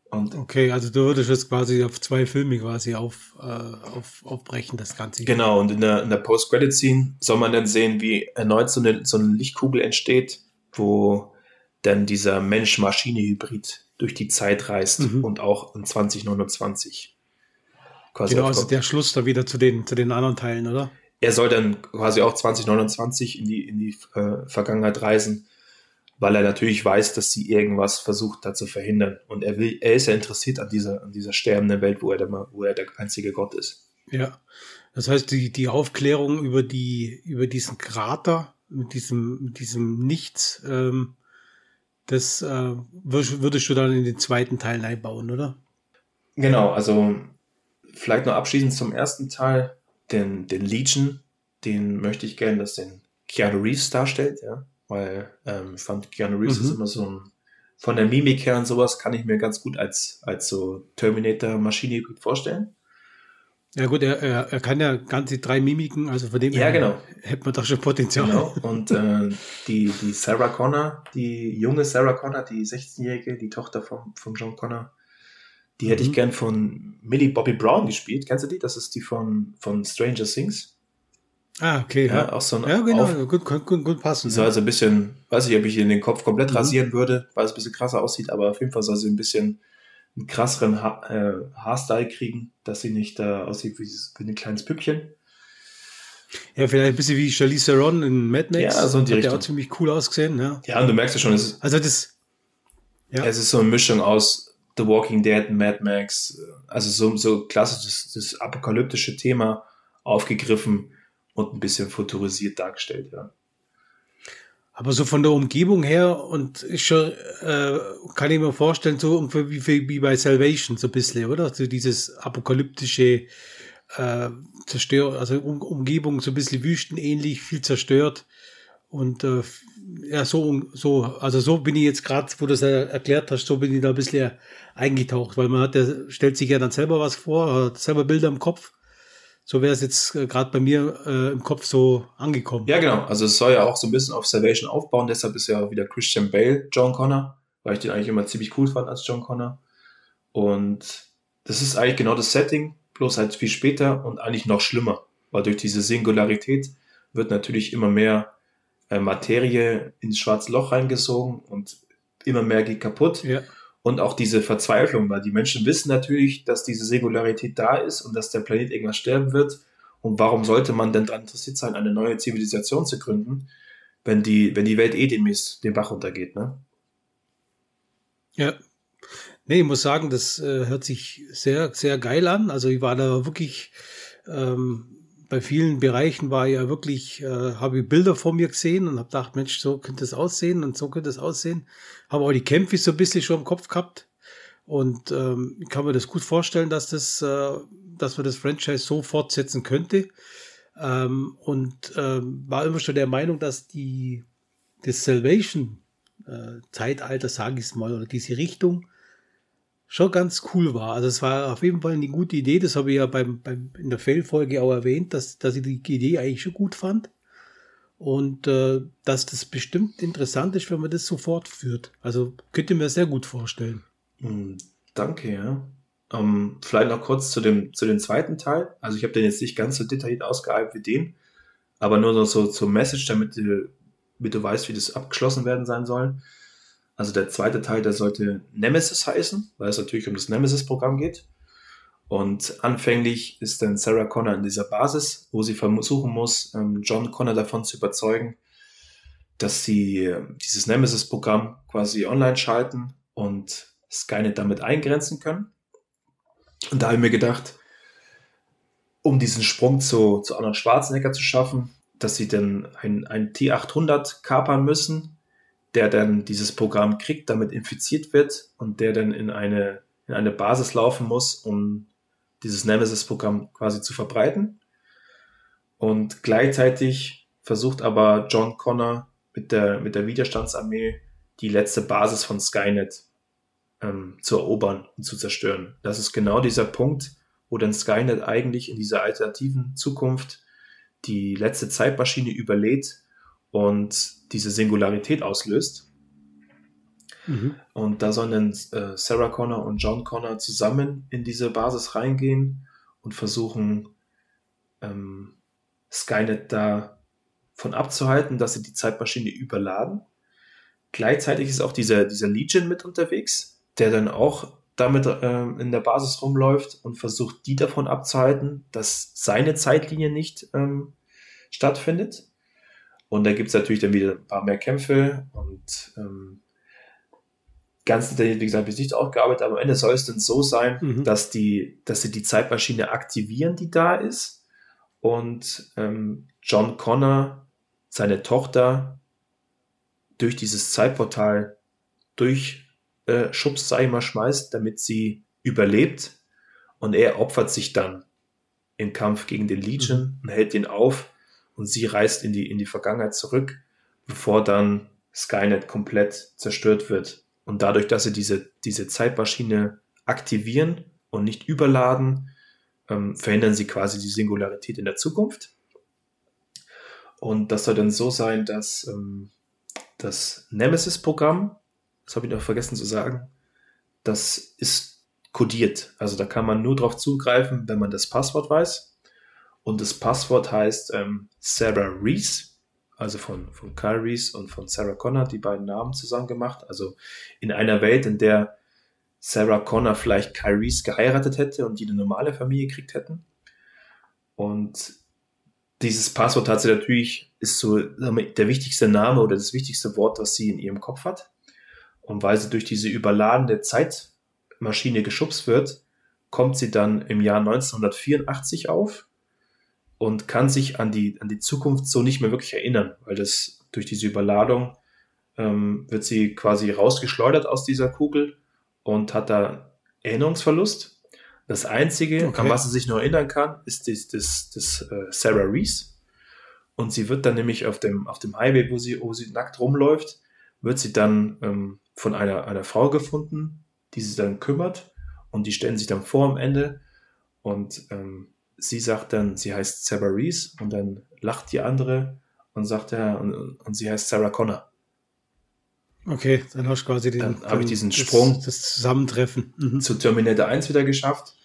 Und okay, also du würdest jetzt quasi auf zwei Filme quasi auf, äh, auf, aufbrechen, das Ganze. Genau, und in der, in der Post-Credit-Scene soll man dann sehen, wie erneut so eine, so eine Lichtkugel entsteht, wo dann dieser Mensch-Maschine-Hybrid durch die Zeit reist mhm. und auch in 2029 quasi. Genau, also der Schluss da wieder zu den, zu den anderen Teilen, oder? Er soll dann quasi auch 2029 in die, in die äh, Vergangenheit reisen weil er natürlich weiß, dass sie irgendwas versucht da zu verhindern. Und er will, er ist ja interessiert an dieser, an dieser sterbenden Welt, wo er, der, wo er der einzige Gott ist. Ja. Das heißt, die, die Aufklärung über die, über diesen Krater, mit diesem, mit diesem Nichts, ähm, das äh, würdest du dann in den zweiten Teil einbauen, oder? Genau, also vielleicht noch abschließend zum ersten Teil, den, den Legion, den möchte ich gerne, dass den Keanu Reeves darstellt, ja weil ähm, ich fand Keanu Reeves mhm. ist immer so ein, von der Mimik her und sowas kann ich mir ganz gut als, als so Terminator-Maschine vorstellen. Ja gut, er, er, kann ja ganze drei Mimiken, also von dem ja, her genau. hätte man doch schon Potenzial. Genau. Und äh, die, die Sarah Connor, die junge Sarah Connor, die 16-Jährige, die Tochter von, von John Connor, die mhm. hätte ich mhm. gern von Millie Bobby Brown gespielt. Kennst du die? Das ist die von, von Stranger Things. Ah, okay. Ja, ja. auch so ein Ja, genau, auf, gut, gut, gut passen. Soll also ein bisschen, weiß ich, ob ich in den Kopf komplett mhm. rasieren würde, weil es ein bisschen krasser aussieht, aber auf jeden Fall soll sie ein bisschen einen krasseren ha äh, Haarstyle kriegen, dass sie nicht äh, aussieht wie, wie ein kleines Püppchen. Ja, vielleicht ein bisschen wie Charlize Theron in Mad Max. Ja, so in die Hat Richtung. der auch ziemlich cool ausgesehen, ja. Ja, und du merkst ja schon, es ist, also das, ja. es ist so eine Mischung aus The Walking Dead, Mad Max, also so, so klassisches das apokalyptische Thema aufgegriffen und ein bisschen futurisiert dargestellt, ja. Aber so von der Umgebung her und ich äh, kann ich mir vorstellen, so wie, wie bei Salvation, so ein bisschen, oder? So dieses apokalyptische äh, Zerstör, also um, Umgebung so ein bisschen wüstenähnlich, viel zerstört. Und äh, ja, so, so, also so bin ich jetzt gerade, wo du es erklärt hast, so bin ich da ein bisschen eingetaucht, weil man hat, der stellt sich ja dann selber was vor, hat selber Bilder im Kopf so wäre es jetzt äh, gerade bei mir äh, im Kopf so angekommen. Ja, genau. Also es soll ja auch so ein bisschen auf Salvation aufbauen. Deshalb ist ja auch wieder Christian Bale John Connor, weil ich den eigentlich immer ziemlich cool fand als John Connor. Und das ist eigentlich genau das Setting, bloß halt viel später und eigentlich noch schlimmer, weil durch diese Singularität wird natürlich immer mehr äh, Materie ins schwarze Loch reingesogen und immer mehr geht kaputt. Ja und auch diese Verzweiflung, weil die Menschen wissen natürlich, dass diese Singularität da ist und dass der Planet irgendwann sterben wird. Und warum sollte man denn daran interessiert sein, eine neue Zivilisation zu gründen, wenn die, wenn die Welt eh demnächst den Bach runtergeht, ne? Ja. Nee, ich muss sagen, das äh, hört sich sehr, sehr geil an. Also ich war da wirklich ähm, bei vielen Bereichen war ja wirklich, äh, habe ich Bilder vor mir gesehen und habe gedacht, Mensch, so könnte es aussehen und so könnte es aussehen. Habe auch die Kämpfe so ein bisschen schon im Kopf gehabt und ähm, kann mir das gut vorstellen, dass das, äh, dass man das Franchise so fortsetzen könnte. Ähm, und ähm, war immer schon der Meinung, dass die das Salvation äh, Zeitalter, sage ich es mal, oder diese Richtung schon ganz cool war. Also es war auf jeden Fall eine gute Idee. Das habe ich ja beim, beim in der Fail-Folge auch erwähnt, dass, dass ich die Idee eigentlich schon gut fand. Und äh, dass das bestimmt interessant ist, wenn man das so fortführt. Also könnte mir sehr gut vorstellen. Hm, danke, ja. Ähm, vielleicht noch kurz zu dem, zu dem zweiten Teil. Also ich habe den jetzt nicht ganz so detailliert ausgearbeitet wie den, aber nur noch so zur Message, damit du, damit du weißt, wie das abgeschlossen werden sein soll. Also der zweite Teil, der sollte Nemesis heißen, weil es natürlich um das Nemesis-Programm geht. Und anfänglich ist dann Sarah Connor in dieser Basis, wo sie versuchen muss, ähm, John Connor davon zu überzeugen, dass sie ähm, dieses Nemesis-Programm quasi online schalten und Skynet damit eingrenzen können. Und da habe ich mir gedacht, um diesen Sprung zu, zu Arnold Schwarzenegger zu schaffen, dass sie dann ein, ein T800 kapern müssen der dann dieses Programm kriegt, damit infiziert wird und der dann in eine, in eine Basis laufen muss, um dieses Nemesis-Programm quasi zu verbreiten. Und gleichzeitig versucht aber John Connor mit der, mit der Widerstandsarmee die letzte Basis von Skynet ähm, zu erobern und zu zerstören. Das ist genau dieser Punkt, wo dann Skynet eigentlich in dieser alternativen Zukunft die letzte Zeitmaschine überlädt und diese Singularität auslöst. Mhm. Und da sollen äh, Sarah Connor und John Connor zusammen in diese Basis reingehen und versuchen, ähm, Skynet davon abzuhalten, dass sie die Zeitmaschine überladen. Gleichzeitig ist auch dieser, dieser Legion mit unterwegs, der dann auch damit ähm, in der Basis rumläuft und versucht, die davon abzuhalten, dass seine Zeitlinie nicht ähm, stattfindet. Und da gibt es natürlich dann wieder ein paar mehr Kämpfe und ähm, ganz detailliert, wie gesagt, bis nicht aufgearbeitet, aber am Ende soll es dann so sein, mhm. dass, die, dass sie die Zeitmaschine aktivieren, die da ist. Und ähm, John Connor, seine Tochter, durch dieses Zeitportal durch äh, Schubs, sag ich mal, schmeißt, damit sie überlebt. Und er opfert sich dann im Kampf gegen den Legion mhm. und hält ihn auf. Und sie reist in die, in die Vergangenheit zurück, bevor dann Skynet komplett zerstört wird. Und dadurch, dass sie diese, diese Zeitmaschine aktivieren und nicht überladen, ähm, verhindern sie quasi die Singularität in der Zukunft. Und das soll dann so sein, dass ähm, das Nemesis-Programm das habe ich noch vergessen zu sagen, das ist kodiert. Also da kann man nur darauf zugreifen, wenn man das Passwort weiß. Und das Passwort heißt ähm, Sarah Reese, also von, von Kyle Reese und von Sarah Connor, die beiden Namen zusammen gemacht. Also in einer Welt, in der Sarah Connor vielleicht Kyle Reese geheiratet hätte und die eine normale Familie gekriegt hätten. Und dieses Passwort hat sie natürlich, ist so der wichtigste Name oder das wichtigste Wort, was sie in ihrem Kopf hat. Und weil sie durch diese überladene Zeitmaschine geschubst wird, kommt sie dann im Jahr 1984 auf und kann sich an die, an die Zukunft so nicht mehr wirklich erinnern, weil das durch diese Überladung ähm, wird sie quasi rausgeschleudert aus dieser Kugel und hat da Erinnerungsverlust. Das Einzige, okay. an was sie sich nur erinnern kann, ist das, das, das äh, Sarah Reese. Und sie wird dann nämlich auf dem, auf dem Highway, wo sie, wo sie nackt rumläuft, wird sie dann ähm, von einer, einer Frau gefunden, die sich dann kümmert und die stellen sich dann vor am Ende und ähm, sie sagt dann, sie heißt Sarah Reese und dann lacht die andere und sagt ja, und, und sie heißt Sarah Connor. Okay, dann hast du quasi den, dann habe ich diesen das, Sprung das Zusammentreffen mhm. zu Terminator 1 wieder geschafft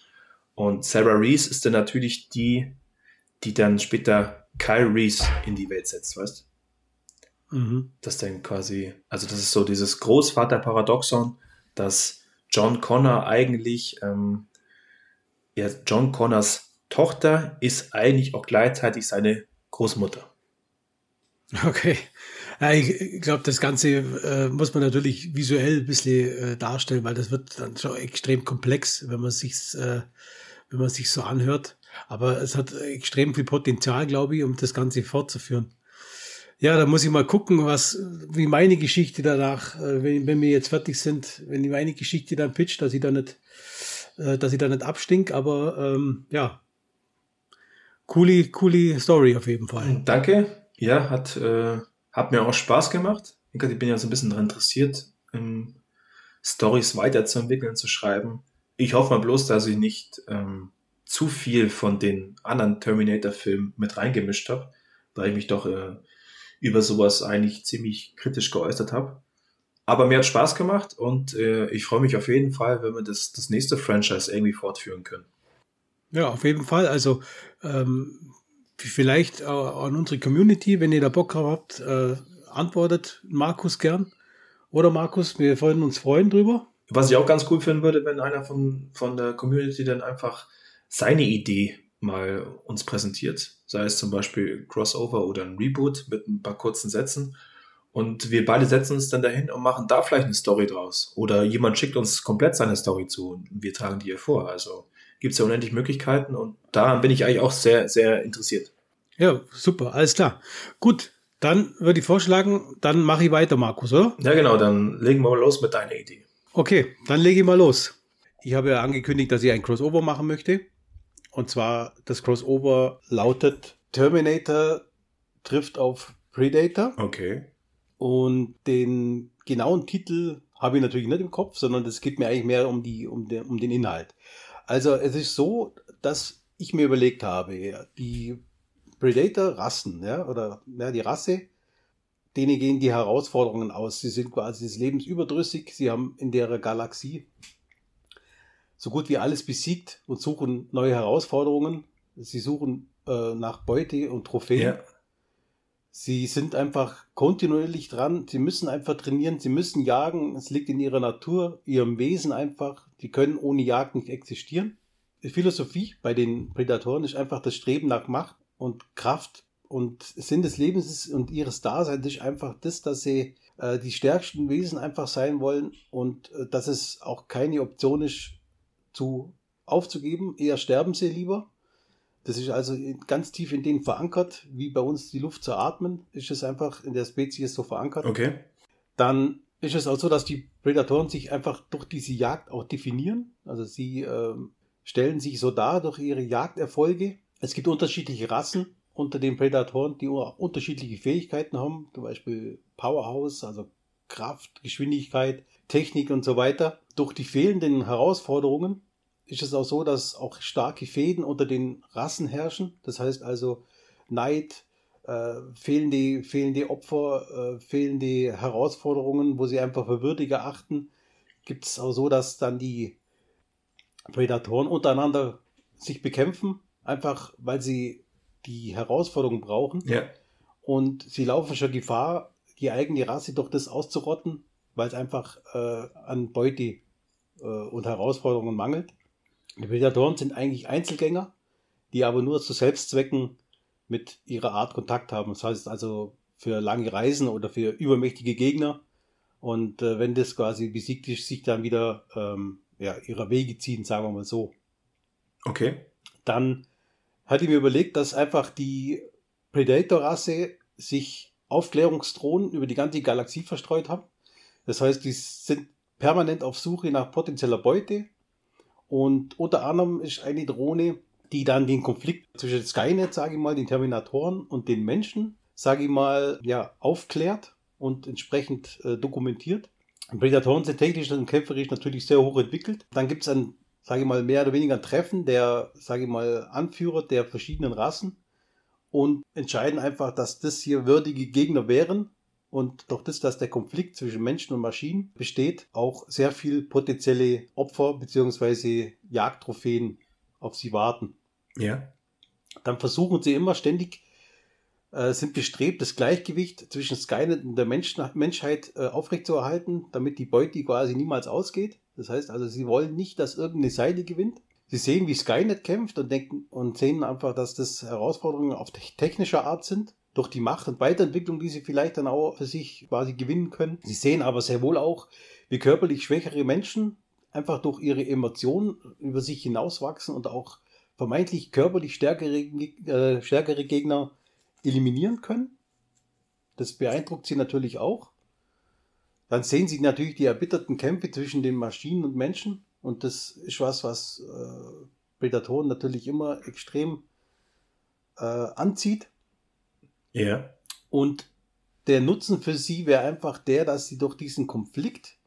und Sarah Reese ist dann natürlich die, die dann später Kyle Reese in die Welt setzt, weißt du? Mhm. Das dann quasi, also das ist so dieses Großvaterparadoxon, dass John Connor eigentlich, ähm, ja, John Connors Tochter ist eigentlich auch gleichzeitig seine Großmutter. Okay. Ja, ich glaube, das Ganze äh, muss man natürlich visuell ein bisschen äh, darstellen, weil das wird dann schon extrem komplex, wenn man sich äh, wenn man sich so anhört. Aber es hat extrem viel Potenzial, glaube ich, um das Ganze fortzuführen. Ja, da muss ich mal gucken, was, wie meine Geschichte danach, äh, wenn, wenn wir jetzt fertig sind, wenn die meine Geschichte dann pitcht, dass ich da nicht, äh, dass ich da nicht abstink, aber ähm, ja, coole, coole Story auf jeden Fall. Danke. Ja, hat, äh, hat mir auch Spaß gemacht. Ich bin ja so ein bisschen daran interessiert, ähm, Stories weiterzuentwickeln, zu schreiben. Ich hoffe mal bloß, dass ich nicht ähm, zu viel von den anderen Terminator-Filmen mit reingemischt habe, weil ich mich doch äh, über sowas eigentlich ziemlich kritisch geäußert habe. Aber mir hat Spaß gemacht und äh, ich freue mich auf jeden Fall, wenn wir das, das nächste Franchise irgendwie fortführen können. Ja, auf jeden Fall. Also ähm, vielleicht an unsere Community, wenn ihr da Bock drauf habt, äh, antwortet Markus gern. Oder Markus, wir wollen uns freuen drüber. Was ich auch ganz cool finden würde, wenn einer von, von der Community dann einfach seine Idee mal uns präsentiert. Sei es zum Beispiel Crossover oder ein Reboot mit ein paar kurzen Sätzen. Und wir beide setzen uns dann dahin und machen da vielleicht eine Story draus. Oder jemand schickt uns komplett seine Story zu und wir tragen die hier vor. Also gibt es ja unendlich Möglichkeiten und daran bin ich eigentlich auch sehr, sehr interessiert. Ja, super, alles klar. Gut, dann würde ich vorschlagen, dann mache ich weiter, Markus, oder? Ja, genau, dann legen wir mal los mit deiner Idee. Okay, dann lege ich mal los. Ich habe ja angekündigt, dass ich ein Crossover machen möchte. Und zwar das Crossover lautet Terminator trifft auf Predator. Okay. Und den genauen Titel habe ich natürlich nicht im Kopf, sondern es geht mir eigentlich mehr um, die, um, den, um den Inhalt. Also es ist so, dass ich mir überlegt habe, die Predator-Rassen, ja, oder ja, die Rasse, denen gehen die Herausforderungen aus. Sie sind quasi des Lebens überdrüssig. Sie haben in der Galaxie so gut wie alles besiegt und suchen neue Herausforderungen. Sie suchen äh, nach Beute und Trophäen. Ja. Sie sind einfach kontinuierlich dran. Sie müssen einfach trainieren. Sie müssen jagen. Es liegt in ihrer Natur, ihrem Wesen einfach. Die können ohne Jagd nicht existieren. Die Philosophie bei den Prädatoren ist einfach das Streben nach Macht und Kraft und Sinn des Lebens und ihres Daseins ist einfach das, dass sie äh, die stärksten Wesen einfach sein wollen und äh, dass es auch keine Option ist, zu aufzugeben. Eher sterben sie lieber. Das ist also ganz tief in denen verankert, wie bei uns die Luft zu atmen, ist es einfach in der Spezies so verankert. Okay. Dann ist es auch so, dass die Predatoren sich einfach durch diese Jagd auch definieren. Also sie äh, stellen sich so dar durch ihre Jagderfolge. Es gibt unterschiedliche Rassen unter den Predatoren, die unterschiedliche Fähigkeiten haben, zum Beispiel Powerhouse, also Kraft, Geschwindigkeit, Technik und so weiter. Durch die fehlenden Herausforderungen ist es auch so, dass auch starke Fäden unter den Rassen herrschen. Das heißt also Neid, äh, fehlende, fehlende Opfer, äh, fehlende Herausforderungen, wo sie einfach für würdiger achten. Gibt es auch so, dass dann die Predatoren untereinander sich bekämpfen, einfach weil sie die Herausforderung brauchen. Ja. Und sie laufen schon Gefahr, die eigene Rasse durch das auszurotten, weil es einfach äh, an Beute äh, und Herausforderungen mangelt. Die Predatoren sind eigentlich Einzelgänger, die aber nur zu Selbstzwecken mit ihrer Art Kontakt haben. Das heißt also für lange Reisen oder für übermächtige Gegner. Und äh, wenn das quasi besiegt ist, sich dann wieder ähm, ja, ihrer Wege ziehen, sagen wir mal so. Okay. Dann hatte ich mir überlegt, dass einfach die Predator-Rasse sich Aufklärungsdrohnen über die ganze Galaxie verstreut haben. Das heißt, die sind permanent auf Suche nach potenzieller Beute. Und unter anderem ist eine Drohne, die dann den Konflikt zwischen Skynet, sage ich mal, den Terminatoren und den Menschen, sage ich mal, ja, aufklärt und entsprechend äh, dokumentiert. Predatoren sind technisch und kämpferisch natürlich sehr hoch entwickelt. Dann gibt es ein, sage ich mal, mehr oder weniger ein Treffen der, sage ich mal, Anführer der verschiedenen Rassen und entscheiden einfach, dass das hier würdige Gegner wären und durch das, dass der Konflikt zwischen Menschen und Maschinen besteht, auch sehr viel potenzielle Opfer bzw. Jagdtrophäen auf sie warten. Ja. Dann versuchen sie immer ständig, äh, sind bestrebt, das Gleichgewicht zwischen Skynet und der Mensch Menschheit äh, aufrechtzuerhalten, damit die Beute quasi niemals ausgeht. Das heißt also, sie wollen nicht, dass irgendeine Seite gewinnt. Sie sehen, wie Skynet kämpft und denken und sehen einfach, dass das Herausforderungen auf technischer Art sind durch die Macht und Weiterentwicklung, die sie vielleicht dann auch für sich quasi gewinnen können. Sie sehen aber sehr wohl auch, wie körperlich schwächere Menschen einfach durch ihre Emotionen über sich hinauswachsen und auch vermeintlich körperlich stärkere, äh, stärkere Gegner eliminieren können. Das beeindruckt sie natürlich auch. Dann sehen sie natürlich die erbitterten Kämpfe zwischen den Maschinen und Menschen. Und das ist was, was äh, Predatoren natürlich immer extrem äh, anzieht. Ja. Und der Nutzen für sie wäre einfach der, dass sie durch diesen Konflikt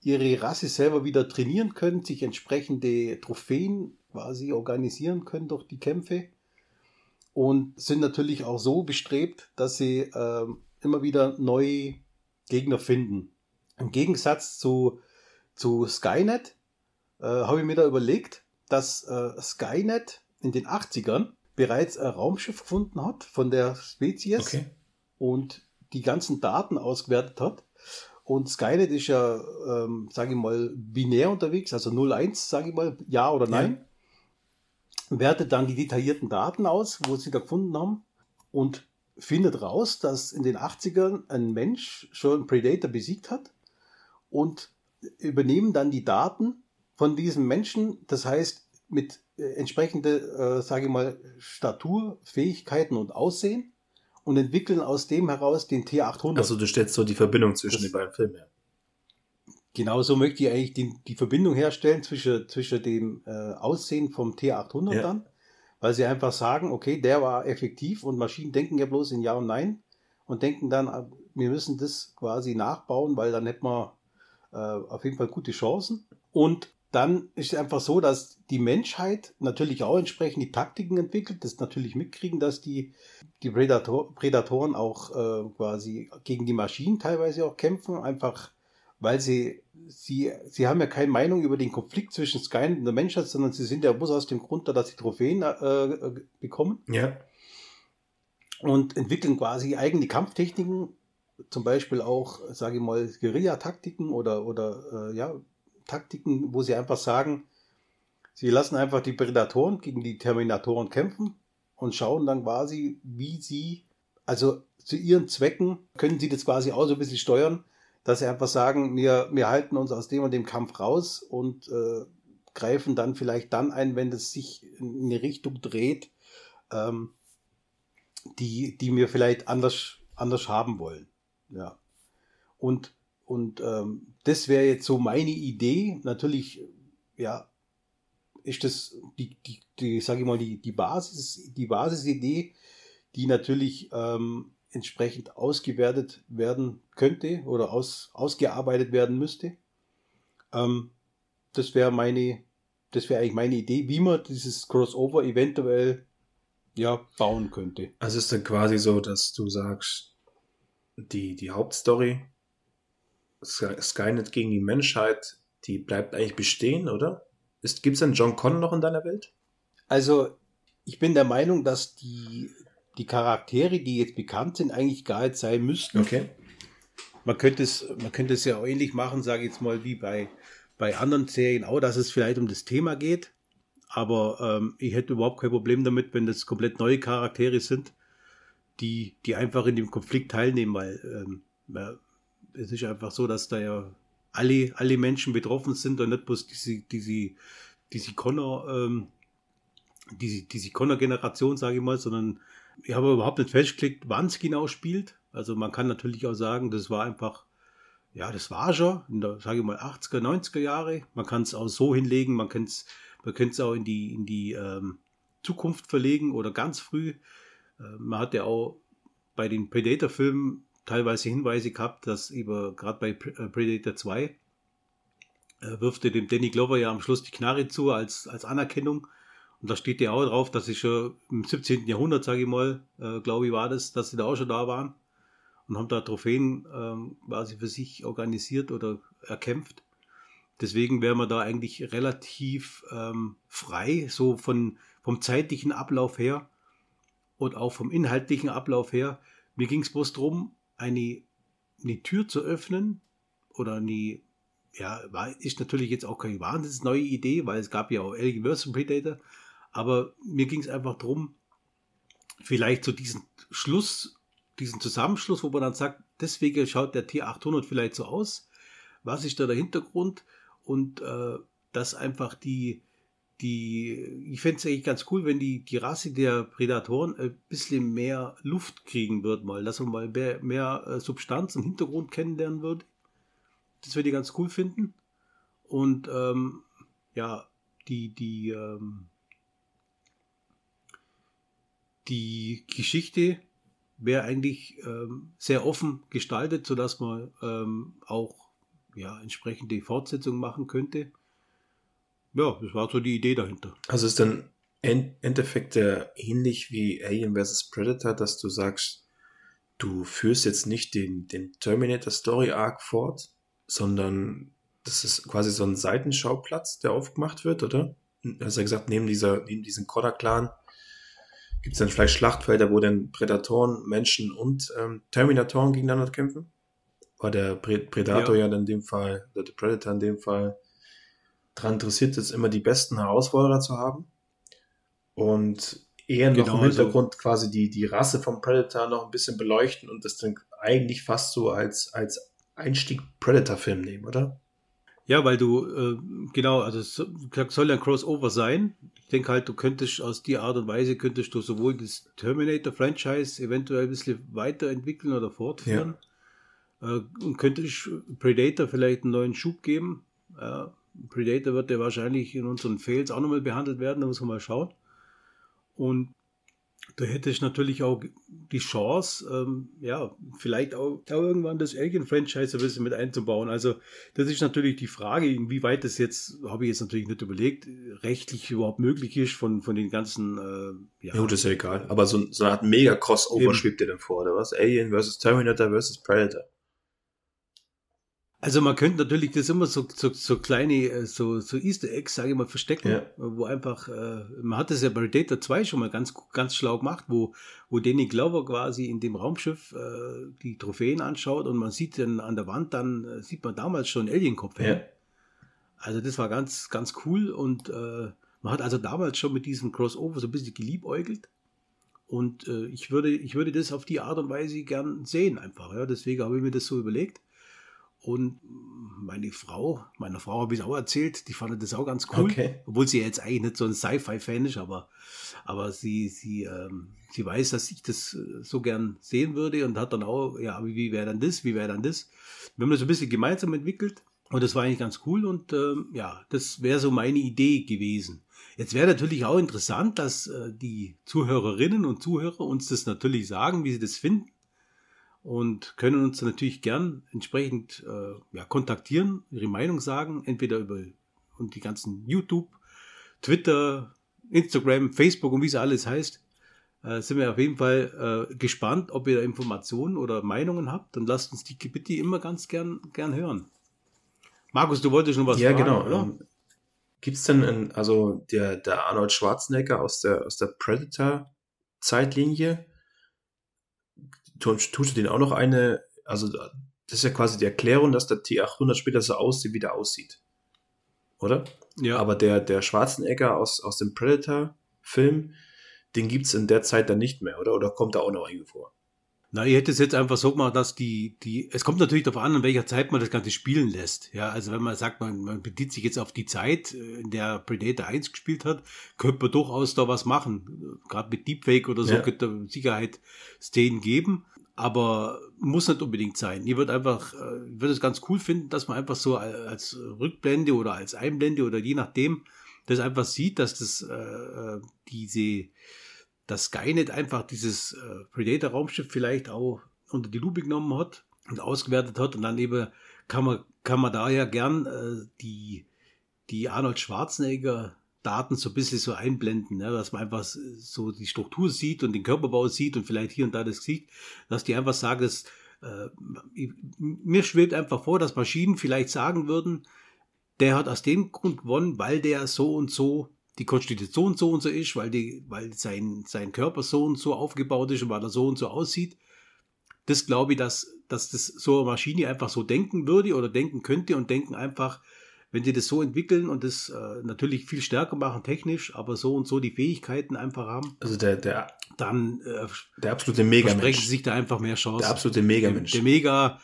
ihre Rasse selber wieder trainieren können, sich entsprechende Trophäen quasi organisieren können durch die Kämpfe und sind natürlich auch so bestrebt, dass sie äh, immer wieder neue Gegner finden. Im Gegensatz zu, zu Skynet äh, habe ich mir da überlegt, dass äh, Skynet in den 80ern bereits ein Raumschiff gefunden hat von der Spezies okay. und die ganzen Daten ausgewertet hat. Und Skynet ist ja, ähm, sage ich mal, binär unterwegs, also 01, sage ich mal, ja oder nein. Ja. Wertet dann die detaillierten Daten aus, wo sie da gefunden haben und findet raus, dass in den 80ern ein Mensch schon Predator besiegt hat und übernehmen dann die Daten von diesem Menschen. Das heißt, mit entsprechende, äh, sage ich mal, Statur, Fähigkeiten und Aussehen und entwickeln aus dem heraus den T800. Also du stellst so die Verbindung zwischen das, den beiden Filmen her. Genau so möchte ich eigentlich die, die Verbindung herstellen zwischen, zwischen dem äh, Aussehen vom T800 ja. dann, weil sie einfach sagen, okay, der war effektiv und Maschinen denken ja bloß in Ja und Nein und denken dann, äh, wir müssen das quasi nachbauen, weil dann hätten wir äh, auf jeden Fall gute Chancen. Und dann ist es einfach so, dass die Menschheit natürlich auch entsprechend die Taktiken entwickelt, das natürlich mitkriegen, dass die, die Predator, Prädatoren auch äh, quasi gegen die Maschinen teilweise auch kämpfen, einfach weil sie, sie, sie haben ja keine Meinung über den Konflikt zwischen Skynet und der Menschheit, sondern sie sind ja bloß aus dem Grund da, dass sie Trophäen äh, bekommen. Ja. Und entwickeln quasi eigene Kampftechniken, zum Beispiel auch, sage ich mal, Guerilla-Taktiken oder, oder äh, ja, Taktiken, wo sie einfach sagen, sie lassen einfach die Predatoren gegen die Terminatoren kämpfen und schauen dann quasi, wie sie, also zu ihren Zwecken können sie das quasi auch so ein bisschen steuern, dass sie einfach sagen, wir, wir halten uns aus dem und dem Kampf raus und äh, greifen dann vielleicht dann ein, wenn es sich in eine Richtung dreht, ähm, die, die wir vielleicht anders, anders haben wollen. Ja. Und, und ähm, das wäre jetzt so meine Idee. Natürlich, ja, ist das die, die, die sage ich mal, die, die Basis, die Basisidee, die natürlich ähm, entsprechend ausgewertet werden könnte oder aus, ausgearbeitet werden müsste. Ähm, das wäre meine, das wäre eigentlich meine Idee, wie man dieses Crossover eventuell ja, bauen könnte. Also ist dann quasi so, dass du sagst, die, die Hauptstory, Skynet gegen die Menschheit, die bleibt eigentlich bestehen, oder? Gibt es denn John Connor noch in deiner Welt? Also, ich bin der Meinung, dass die, die Charaktere, die jetzt bekannt sind, eigentlich gar nicht sein müssten. Okay. Man könnte es, man könnte es ja auch ähnlich machen, sage ich jetzt mal, wie bei, bei anderen Serien auch, dass es vielleicht um das Thema geht. Aber ähm, ich hätte überhaupt kein Problem damit, wenn das komplett neue Charaktere sind, die, die einfach in dem Konflikt teilnehmen, weil ähm, es ist einfach so, dass da ja alle, alle Menschen betroffen sind und nicht bloß diese, diese, diese Connor, ähm, diese, diese Connor-Generation, sage ich mal, sondern ich habe überhaupt nicht festgelegt, wann es genau spielt. Also man kann natürlich auch sagen, das war einfach, ja, das war schon in der, sage ich mal, 80er, 90er Jahre. Man kann es auch so hinlegen, man kann es man auch in die, in die ähm, Zukunft verlegen oder ganz früh. Äh, man hat ja auch bei den Predator-Filmen teilweise Hinweise gehabt, dass über, gerade bei äh, Predator 2, äh, wirft er dem Danny Glover ja am Schluss die Knarre zu als, als Anerkennung. Und da steht ja auch drauf, dass sie schon im 17. Jahrhundert, sage ich mal, äh, glaube ich, war das, dass sie da auch schon da waren und haben da Trophäen ähm, quasi für sich organisiert oder erkämpft. Deswegen wären wir da eigentlich relativ ähm, frei, so von, vom zeitlichen Ablauf her und auch vom inhaltlichen Ablauf her. Mir ging es bloß darum, eine, eine Tür zu öffnen oder eine, ja, war, ist natürlich jetzt auch keine wahnsinnig neue Idee, weil es gab ja auch Alien vs. Predator, aber mir ging es einfach darum, vielleicht so diesen Schluss, diesen Zusammenschluss, wo man dann sagt, deswegen schaut der T800 vielleicht so aus, was ist da der Hintergrund und äh, dass einfach die, die, ich fände es eigentlich ganz cool, wenn die, die Rasse der Prädatoren ein bisschen mehr Luft kriegen wird, mal, dass man mal mehr, mehr äh, Substanz im Hintergrund kennenlernen würde. Das würde ich ganz cool finden. Und ähm, ja, die, die, ähm, die Geschichte wäre eigentlich ähm, sehr offen gestaltet, sodass man ähm, auch ja, entsprechende Fortsetzung machen könnte ja, das war so die Idee dahinter. Also ist dann im Endeffekt der ähnlich wie Alien vs. Predator, dass du sagst, du führst jetzt nicht den, den Terminator Story Arc fort, sondern das ist quasi so ein Seitenschauplatz, der aufgemacht wird, oder? Ja gesagt, neben, dieser, neben diesem Kodder-Clan gibt es dann vielleicht Schlachtfelder, wo dann Prädatoren, Menschen und ähm, Terminatoren gegeneinander kämpfen. War der Predator ja. ja in dem Fall, oder der Predator in dem Fall daran interessiert ist, immer die besten Herausforderer zu haben. Und eher noch genau, im also Hintergrund also, quasi die, die Rasse vom Predator noch ein bisschen beleuchten und das dann eigentlich fast so als, als Einstieg Predator-Film nehmen, oder? Ja, weil du, äh, genau, also es soll ja ein Crossover sein. Ich denke halt, du könntest aus die Art und Weise könntest du sowohl das Terminator-Franchise eventuell ein bisschen weiterentwickeln oder fortführen. Ja. Äh, und könntest Predator vielleicht einen neuen Schub geben. Äh, Predator wird ja wahrscheinlich in unseren Fails auch nochmal behandelt werden, da muss man mal schauen. Und da hätte ich natürlich auch die Chance, ähm, ja, vielleicht auch, auch irgendwann das Alien-Franchise ein bisschen mit einzubauen. Also das ist natürlich die Frage, inwieweit das jetzt, habe ich jetzt natürlich nicht überlegt, rechtlich überhaupt möglich ist von, von den ganzen, äh, ja. Ja, das ist ja egal. Aber so, so eine Art Mega-Crossover schwebt dir dann vor, oder was? Alien versus Terminator versus Predator. Also man könnte natürlich das immer so, so, so kleine, äh, so, so Easter Eggs, sage ich mal, verstecken, ja. wo einfach, äh, man hat das ja bei Predator 2 schon mal ganz, ganz schlau gemacht, wo, wo Danny Glover quasi in dem Raumschiff äh, die Trophäen anschaut und man sieht dann an der Wand, dann äh, sieht man damals schon Alienkopf. Ja. Also das war ganz, ganz cool und äh, man hat also damals schon mit diesem Crossover so ein bisschen geliebäugelt. Und äh, ich würde, ich würde das auf die Art und Weise gern sehen einfach. Ja, deswegen habe ich mir das so überlegt. Und meine Frau, meiner Frau habe ich es auch erzählt, die fand das auch ganz cool. Okay. Obwohl sie jetzt eigentlich nicht so ein Sci-Fi-Fan ist, aber, aber sie, sie, ähm, sie weiß, dass ich das äh, so gern sehen würde und hat dann auch, ja, wie wäre dann das, wie wäre dann das? Wir haben das ein bisschen gemeinsam entwickelt und das war eigentlich ganz cool und ähm, ja, das wäre so meine Idee gewesen. Jetzt wäre natürlich auch interessant, dass äh, die Zuhörerinnen und Zuhörer uns das natürlich sagen, wie sie das finden und können uns natürlich gern entsprechend äh, ja, kontaktieren, ihre Meinung sagen, entweder über und die ganzen YouTube, Twitter, Instagram, Facebook und wie es alles heißt. Äh, sind wir auf jeden Fall äh, gespannt, ob ihr da Informationen oder Meinungen habt. Dann lasst uns die bitte immer ganz gern, gern hören. Markus, du wolltest schon was ja, fragen, genau. oder? Ähm, Gibt es denn, ein, also der, der Arnold Schwarzenegger aus der, aus der Predator-Zeitlinie, tust du den auch noch eine, also das ist ja quasi die Erklärung, dass der T800 später so aussieht, wie der aussieht. Oder? Ja. Aber der, der Schwarzenegger aus, aus dem Predator-Film, den gibt es in der Zeit dann nicht mehr, oder? Oder kommt da auch noch irgendwie vor? Na, ihr hättet es jetzt einfach so gemacht, dass die, die, es kommt natürlich darauf an, in welcher Zeit man das Ganze spielen lässt. Ja, also wenn man sagt, man, man bedient sich jetzt auf die Zeit, äh, in der Predator 1 gespielt hat, könnte man durchaus da was machen. Gerade mit Deepfake oder so ja. könnte da Sicherheit Szenen geben. Aber muss nicht unbedingt sein. Ich würde einfach, äh, ich würde es ganz cool finden, dass man einfach so als Rückblende oder als Einblende oder je nachdem, das einfach sieht, dass das, äh, äh diese, dass Skynet einfach dieses äh, Predator-Raumschiff vielleicht auch unter die Lupe genommen hat und ausgewertet hat und dann eben kann man, kann man da ja gern äh, die, die Arnold Schwarzenegger Daten so ein bisschen so einblenden, ne? dass man einfach so die Struktur sieht und den Körperbau sieht und vielleicht hier und da das Gesicht, dass die einfach sagen, dass äh, mir schwebt einfach vor, dass Maschinen vielleicht sagen würden, der hat aus dem Grund gewonnen, weil der so und so die Konstitution so und so ist, weil, die, weil sein, sein Körper so und so aufgebaut ist und weil er so und so aussieht. Das glaube ich, dass, dass das so eine Maschine einfach so denken würde oder denken könnte und denken einfach, wenn sie das so entwickeln und das äh, natürlich viel stärker machen technisch, aber so und so die Fähigkeiten einfach haben, also der, der, dann äh, der absolute Megamensch. Versprechen sich da einfach mehr Chancen. Der absolute Megamensch. Der, der Mega,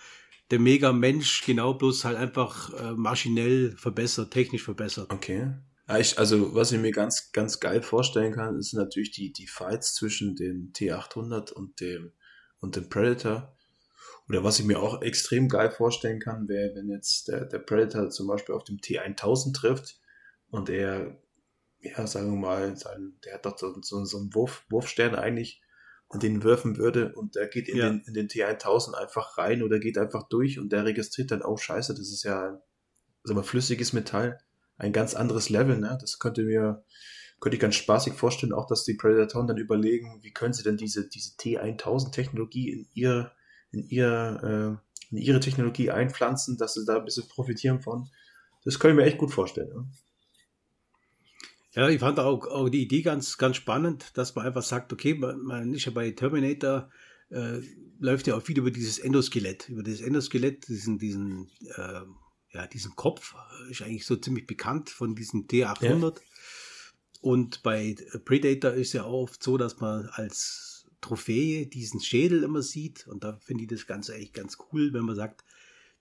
der Mega-Mensch, genau bloß halt einfach äh, maschinell verbessert, technisch verbessert. Okay. Ich, also, was ich mir ganz, ganz geil vorstellen kann, ist natürlich die, die Fights zwischen dem T800 und dem, und dem Predator. Oder was ich mir auch extrem geil vorstellen kann, wäre, wenn jetzt der, der Predator zum Beispiel auf dem T1000 trifft und er, ja, sagen wir mal, sein, der hat doch so, so, so einen Wurf, Wurfstern eigentlich und den werfen würde und der geht in, ja. den, in den T1000 einfach rein oder geht einfach durch und der registriert dann, oh scheiße, das ist ja, sagen wir, flüssiges Metall ein ganz anderes Level. Ne? Das könnte mir, könnte ich ganz spaßig vorstellen, auch dass die Predatoren dann überlegen, wie können sie denn diese, diese T1000-Technologie in ihr, in ihr, äh, in ihre Technologie einpflanzen, dass sie da ein bisschen profitieren von. Das könnte ich mir echt gut vorstellen. Ne? Ja, ich fand auch, auch die Idee ganz, ganz spannend, dass man einfach sagt, okay, man, man ist ja bei Terminator, äh, läuft ja auch viel über dieses Endoskelett, über das Endoskelett, diesen, diesen äh, ja, diesen Kopf äh, ist eigentlich so ziemlich bekannt von diesem T800. Ja. Und bei Predator ist ja auch oft so, dass man als Trophäe diesen Schädel immer sieht. Und da finde ich das Ganze eigentlich ganz cool, wenn man sagt,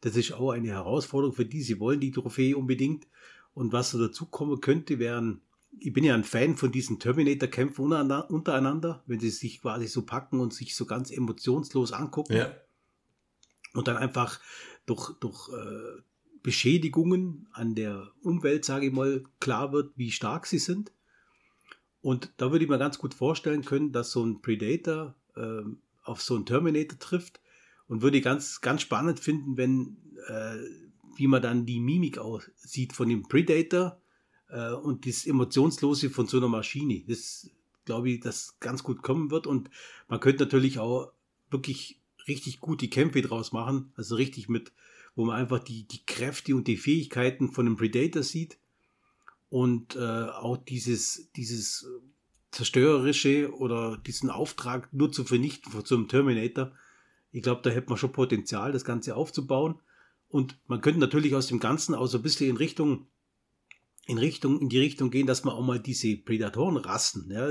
das ist auch eine Herausforderung für die. Sie wollen die Trophäe unbedingt. Und was so dazu kommen könnte, wären, ich bin ja ein Fan von diesen Terminator-Kämpfen untereinander, wenn sie sich quasi so packen und sich so ganz emotionslos angucken. Ja. Und dann einfach durch, durch äh, Beschädigungen an der Umwelt, sage ich mal, klar wird, wie stark sie sind. Und da würde ich mir ganz gut vorstellen können, dass so ein Predator äh, auf so einen Terminator trifft und würde ganz, ganz spannend finden, wenn, äh, wie man dann die Mimik aussieht von dem Predator äh, und das Emotionslose von so einer Maschine. Das glaube ich, das ganz gut kommen wird und man könnte natürlich auch wirklich richtig gut die Kämpfe draus machen, also richtig mit, wo man einfach die, die Kräfte und die Fähigkeiten von einem Predator sieht und äh, auch dieses, dieses zerstörerische oder diesen Auftrag nur zu vernichten von so einem Terminator. Ich glaube, da hätte man schon Potenzial, das Ganze aufzubauen. Und man könnte natürlich aus dem Ganzen auch so ein bisschen in Richtung, in Richtung, in die Richtung gehen, dass man auch mal diese Predatorenrassen, ja,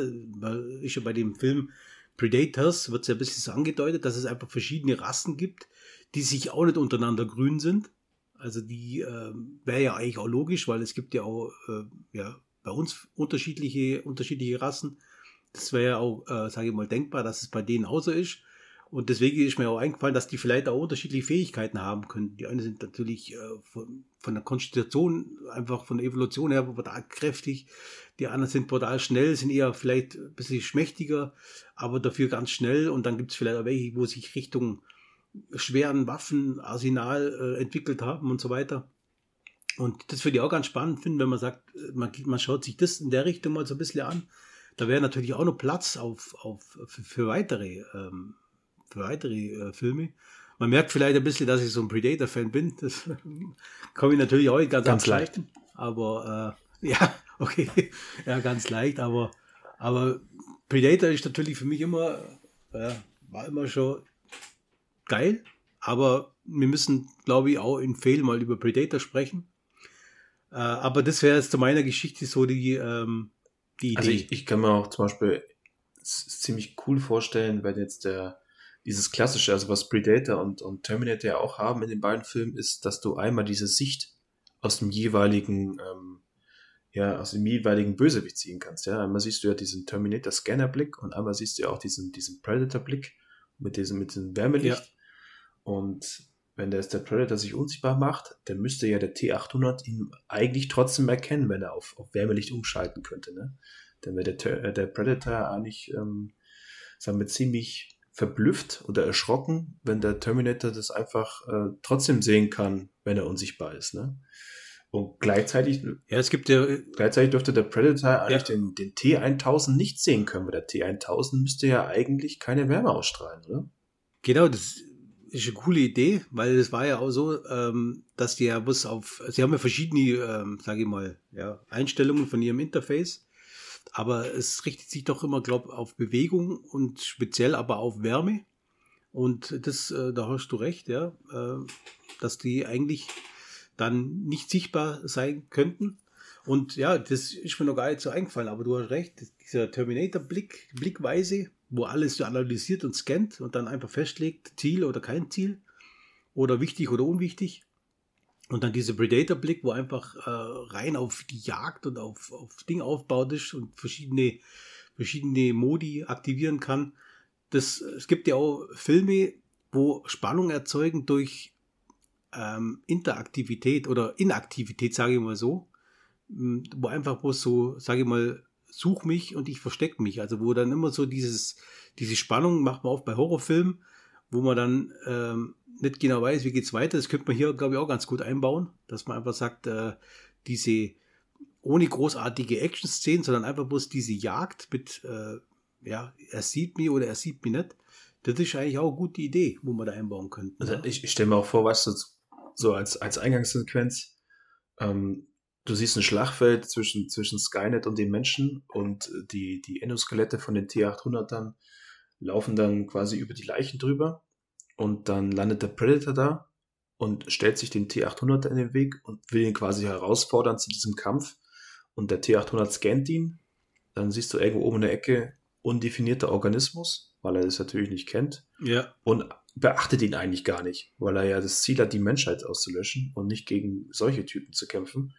ist ja bei dem Film Predators, wird es ja ein bisschen so angedeutet, dass es einfach verschiedene Rassen gibt, die sich auch nicht untereinander grün sind. Also die äh, wäre ja eigentlich auch logisch, weil es gibt ja auch äh, ja, bei uns unterschiedliche, unterschiedliche Rassen. Das wäre ja auch, äh, sage ich mal, denkbar, dass es bei denen auch so ist. Und deswegen ist mir auch eingefallen, dass die vielleicht auch unterschiedliche Fähigkeiten haben können. Die einen sind natürlich äh, von, von der Konstitution, einfach von der Evolution her brutal kräftig. Die anderen sind brutal schnell, sind eher vielleicht ein bisschen schmächtiger, aber dafür ganz schnell. Und dann gibt es vielleicht auch welche, wo sich Richtung schweren Waffenarsenal äh, entwickelt haben und so weiter. Und das würde ich auch ganz spannend finden, wenn man sagt, man, man schaut sich das in der Richtung mal so ein bisschen an. Da wäre natürlich auch noch Platz auf, auf, für, für weitere, ähm, für weitere äh, Filme. Man merkt vielleicht ein bisschen, dass ich so ein Predator-Fan bin. Das komme ich natürlich auch ganz, ganz leicht. Aber äh, ja, okay, ja, ganz leicht. Aber, aber Predator ist natürlich für mich immer, äh, war immer schon geil. Aber wir müssen, glaube ich, auch in Fail mal über Predator sprechen. Äh, aber das wäre jetzt zu meiner Geschichte so die, ähm, die Idee. Also ich, ich kann mir auch zum Beispiel ziemlich cool vorstellen, wenn jetzt der dieses klassische, also was Predator und, und Terminator ja auch haben in den beiden Filmen, ist, dass du einmal diese Sicht aus dem jeweiligen, ähm, ja, aus dem jeweiligen Bösewicht ziehen kannst. Ja, einmal siehst du ja diesen Terminator-Scanner-Blick und einmal siehst du ja auch diesen, diesen Predator-Blick mit diesem, mit diesem Wärmelicht. Ja. Und wenn der, der Predator sich unsichtbar macht, dann müsste ja der T800 ihn eigentlich trotzdem erkennen, wenn er auf, auf Wärmelicht umschalten könnte. Ne? Dann wäre der, äh, der Predator eigentlich ähm, sagen wir, ziemlich verblüfft oder erschrocken, wenn der Terminator das einfach äh, trotzdem sehen kann, wenn er unsichtbar ist. Ne? Und gleichzeitig, ja, es gibt ja, gleichzeitig dürfte der Predator eigentlich ja. den, den T1000 nicht sehen können, weil der T1000 müsste ja eigentlich keine Wärme ausstrahlen, oder? Genau, das ist eine coole Idee, weil es war ja auch so, ähm, dass die bloß auf, sie haben ja verschiedene, ähm, sage ich mal, ja, Einstellungen von ihrem Interface, aber es richtet sich doch immer, glaube auf Bewegung und speziell aber auf Wärme. Und das, äh, da hast du recht, ja, äh, dass die eigentlich dann nicht sichtbar sein könnten. Und ja, das ist mir noch gar nicht so eingefallen, aber du hast recht, dieser Terminator-Blick, Blickweise, wo alles so analysiert und scannt und dann einfach festlegt, Ziel oder kein Ziel oder wichtig oder unwichtig. Und dann dieser Predator-Blick, wo einfach äh, rein auf die Jagd und auf, auf Ding aufbaut ist und verschiedene, verschiedene Modi aktivieren kann. Das, es gibt ja auch Filme, wo Spannung erzeugen durch ähm, Interaktivität oder Inaktivität, sage ich mal so, wo einfach wo so, sage ich mal, such mich und ich verstecke mich. Also wo dann immer so dieses, diese Spannung macht man oft bei Horrorfilmen, wo man dann ähm, nicht genau weiß, wie geht's weiter. Das könnte man hier, glaube ich, auch ganz gut einbauen, dass man einfach sagt, äh, diese ohne großartige Action-Szenen, sondern einfach bloß diese Jagd mit, äh, ja, er sieht mich oder er sieht mich nicht. Das ist eigentlich auch eine gute Idee, wo man da einbauen könnte. Also ich, ich stelle mir auch vor, weißt du, so als, als Eingangssequenz, ähm, du siehst ein Schlachtfeld zwischen, zwischen Skynet und den Menschen und die, die Endoskelette von den T-800ern laufen dann quasi über die Leichen drüber und dann landet der Predator da und stellt sich dem T-800 in den Weg und will ihn quasi herausfordern zu diesem Kampf und der T-800 scannt ihn, dann siehst du irgendwo oben in der Ecke undefinierter Organismus, weil er das natürlich nicht kennt. Ja. Und beachtet ihn eigentlich gar nicht, weil er ja das Ziel hat, die Menschheit auszulöschen und nicht gegen solche Typen zu kämpfen.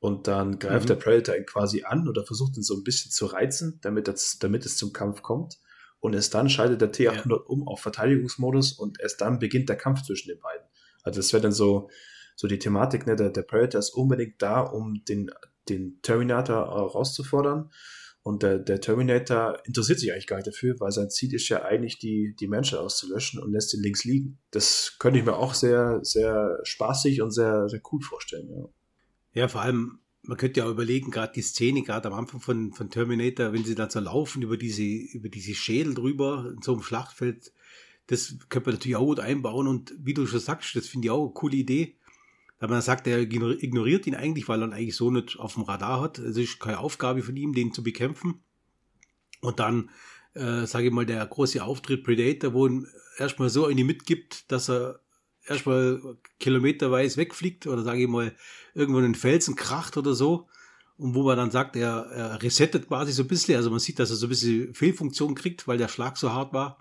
Und dann greift mhm. der Predator ihn quasi an oder versucht ihn so ein bisschen zu reizen, damit, das, damit es zum Kampf kommt. Und erst dann schaltet der T800 ja. um auf Verteidigungsmodus und erst dann beginnt der Kampf zwischen den beiden. Also das wäre dann so, so die Thematik, ne? der, der Predator ist unbedingt da, um den, den Terminator äh, rauszufordern. Und der, der Terminator interessiert sich eigentlich gar nicht dafür, weil sein Ziel ist ja eigentlich, die, die Menschen auszulöschen und lässt ihn links liegen. Das könnte ich mir auch sehr, sehr spaßig und sehr, sehr cool vorstellen. Ja, ja vor allem, man könnte ja überlegen, gerade die Szene, gerade am Anfang von, von Terminator, wenn sie dann so laufen über diese, über diese Schädel drüber in so einem Schlachtfeld, das könnte man natürlich auch gut einbauen. Und wie du schon sagst, das finde ich auch eine coole Idee. Weil man sagt, er ignoriert ihn eigentlich, weil er ihn eigentlich so nicht auf dem Radar hat. Es ist keine Aufgabe von ihm, den zu bekämpfen. Und dann, äh, sage ich mal, der große Auftritt Predator, wo ihm erstmal so eine mitgibt, dass er erstmal kilometerweise wegfliegt oder sage ich mal, irgendwo in den Felsen kracht oder so. Und wo man dann sagt, er, er resettet quasi so ein bisschen. Also man sieht, dass er so ein bisschen Fehlfunktion kriegt, weil der Schlag so hart war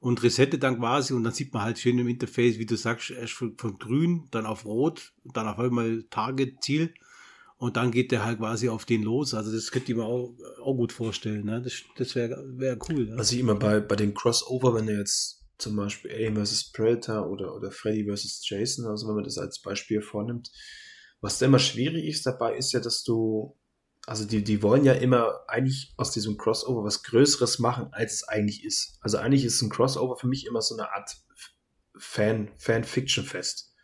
und resettet dann quasi und dann sieht man halt schön im Interface, wie du sagst, erst von, von grün, dann auf rot, dann auf einmal Target, Ziel und dann geht der halt quasi auf den los. Also das könnte ich mir auch, auch gut vorstellen. Ne? Das, das wäre wär cool. Ne? Also immer bei, bei den Crossover, wenn du jetzt zum Beispiel Alien vs. Predator oder, oder Freddy vs. Jason, also wenn man das als Beispiel vornimmt, was da immer schwierig ist dabei, ist ja, dass du also die, die wollen ja immer eigentlich aus diesem Crossover was Größeres machen, als es eigentlich ist. Also eigentlich ist ein Crossover für mich immer so eine Art Fan, Fan-Fiction-Fest.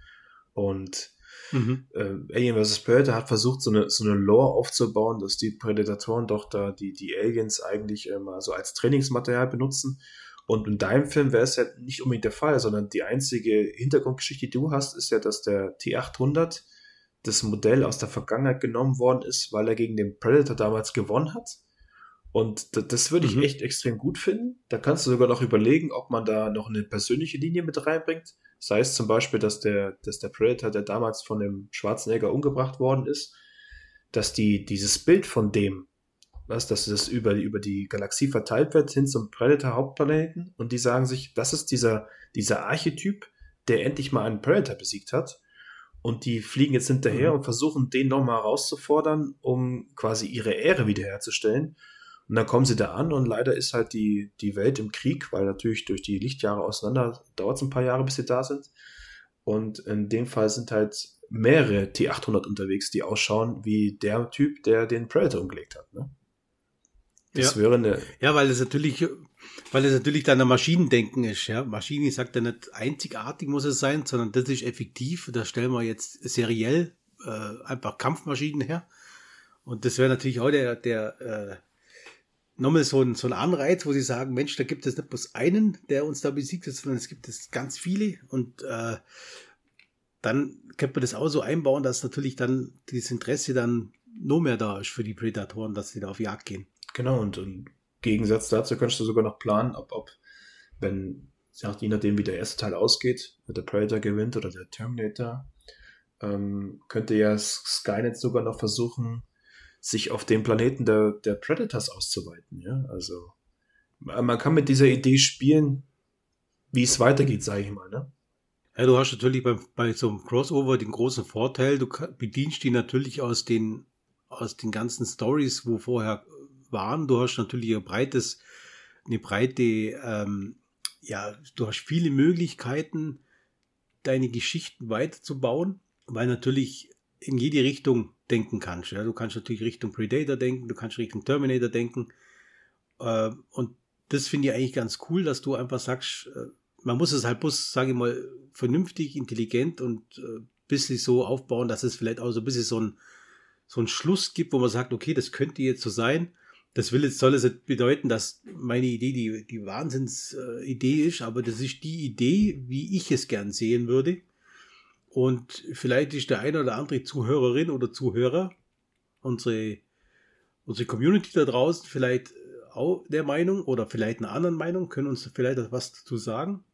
Und mhm. äh, Alien vs. Predator hat versucht, so eine, so eine Lore aufzubauen, dass die Prädatoren doch da die, die Aliens eigentlich äh, mal so als Trainingsmaterial benutzen. Und in deinem Film wäre es ja nicht unbedingt der Fall, sondern die einzige Hintergrundgeschichte, die du hast, ist ja, dass der T800 das Modell aus der Vergangenheit genommen worden ist, weil er gegen den Predator damals gewonnen hat. Und das, das würde ich mhm. echt extrem gut finden. Da kannst du sogar noch überlegen, ob man da noch eine persönliche Linie mit reinbringt. Sei es zum Beispiel, dass der, dass der Predator, der damals von dem Schwarzenegger umgebracht worden ist, dass die, dieses Bild von dem, was, dass das über, über die Galaxie verteilt wird, hin zum Predator-Hauptplaneten und die sagen sich, das ist dieser, dieser Archetyp, der endlich mal einen Predator besiegt hat und die fliegen jetzt hinterher mhm. und versuchen, den nochmal herauszufordern, um quasi ihre Ehre wiederherzustellen. Und dann kommen sie da an und leider ist halt die, die Welt im Krieg, weil natürlich durch die Lichtjahre auseinander dauert es ein paar Jahre, bis sie da sind. Und in dem Fall sind halt mehrere T800 unterwegs, die ausschauen wie der Typ, der den Predator umgelegt hat. Ne? Das ja. wäre eine. Ja, weil es natürlich weil es natürlich dann ein Maschinendenken ist. Ja? Maschine sagt ja nicht einzigartig muss es sein, sondern das ist effektiv. Da stellen wir jetzt seriell äh, einfach Kampfmaschinen her. Und das wäre natürlich auch der, der äh, nochmal so ein, so ein Anreiz, wo sie sagen, Mensch, da gibt es nicht bloß einen, der uns da besiegt, sondern es gibt es ganz viele. Und äh, dann könnte man das auch so einbauen, dass natürlich dann dieses Interesse dann nur mehr da ist für die Predatoren, dass sie da auf Jagd gehen. Genau, und, und Gegensatz dazu könntest du sogar noch planen, ob, ob wenn, je nachdem, wie der erste Teil ausgeht, der Predator gewinnt oder der Terminator, ähm, könnte ja Skynet sogar noch versuchen, sich auf den Planeten der, der Predators auszuweiten. Ja? Also man kann mit dieser Idee spielen, wie es weitergeht, sage ich mal. Ne? Ja, du hast natürlich bei, bei so einem Crossover den großen Vorteil, du bedienst die natürlich aus den, aus den ganzen Stories, wo vorher waren. Du hast natürlich ein breites, eine breite, ähm, ja, du hast viele Möglichkeiten, deine Geschichten weiterzubauen, weil natürlich in jede Richtung denken kannst. Ja? Du kannst natürlich Richtung Predator denken, du kannst Richtung Terminator denken. Äh, und das finde ich eigentlich ganz cool, dass du einfach sagst, äh, man muss es halt bloß, sage ich mal, vernünftig, intelligent und äh, bisschen so aufbauen, dass es vielleicht auch so ein bisschen so ein, so ein Schluss gibt, wo man sagt, okay, das könnte jetzt so sein das will jetzt, soll es nicht bedeuten, dass meine Idee die, die Wahnsinnsidee äh, ist, aber das ist die Idee, wie ich es gern sehen würde. Und vielleicht ist der eine oder andere Zuhörerin oder Zuhörer, unsere, unsere Community da draußen, vielleicht auch der Meinung oder vielleicht einer anderen Meinung, können uns vielleicht etwas dazu sagen.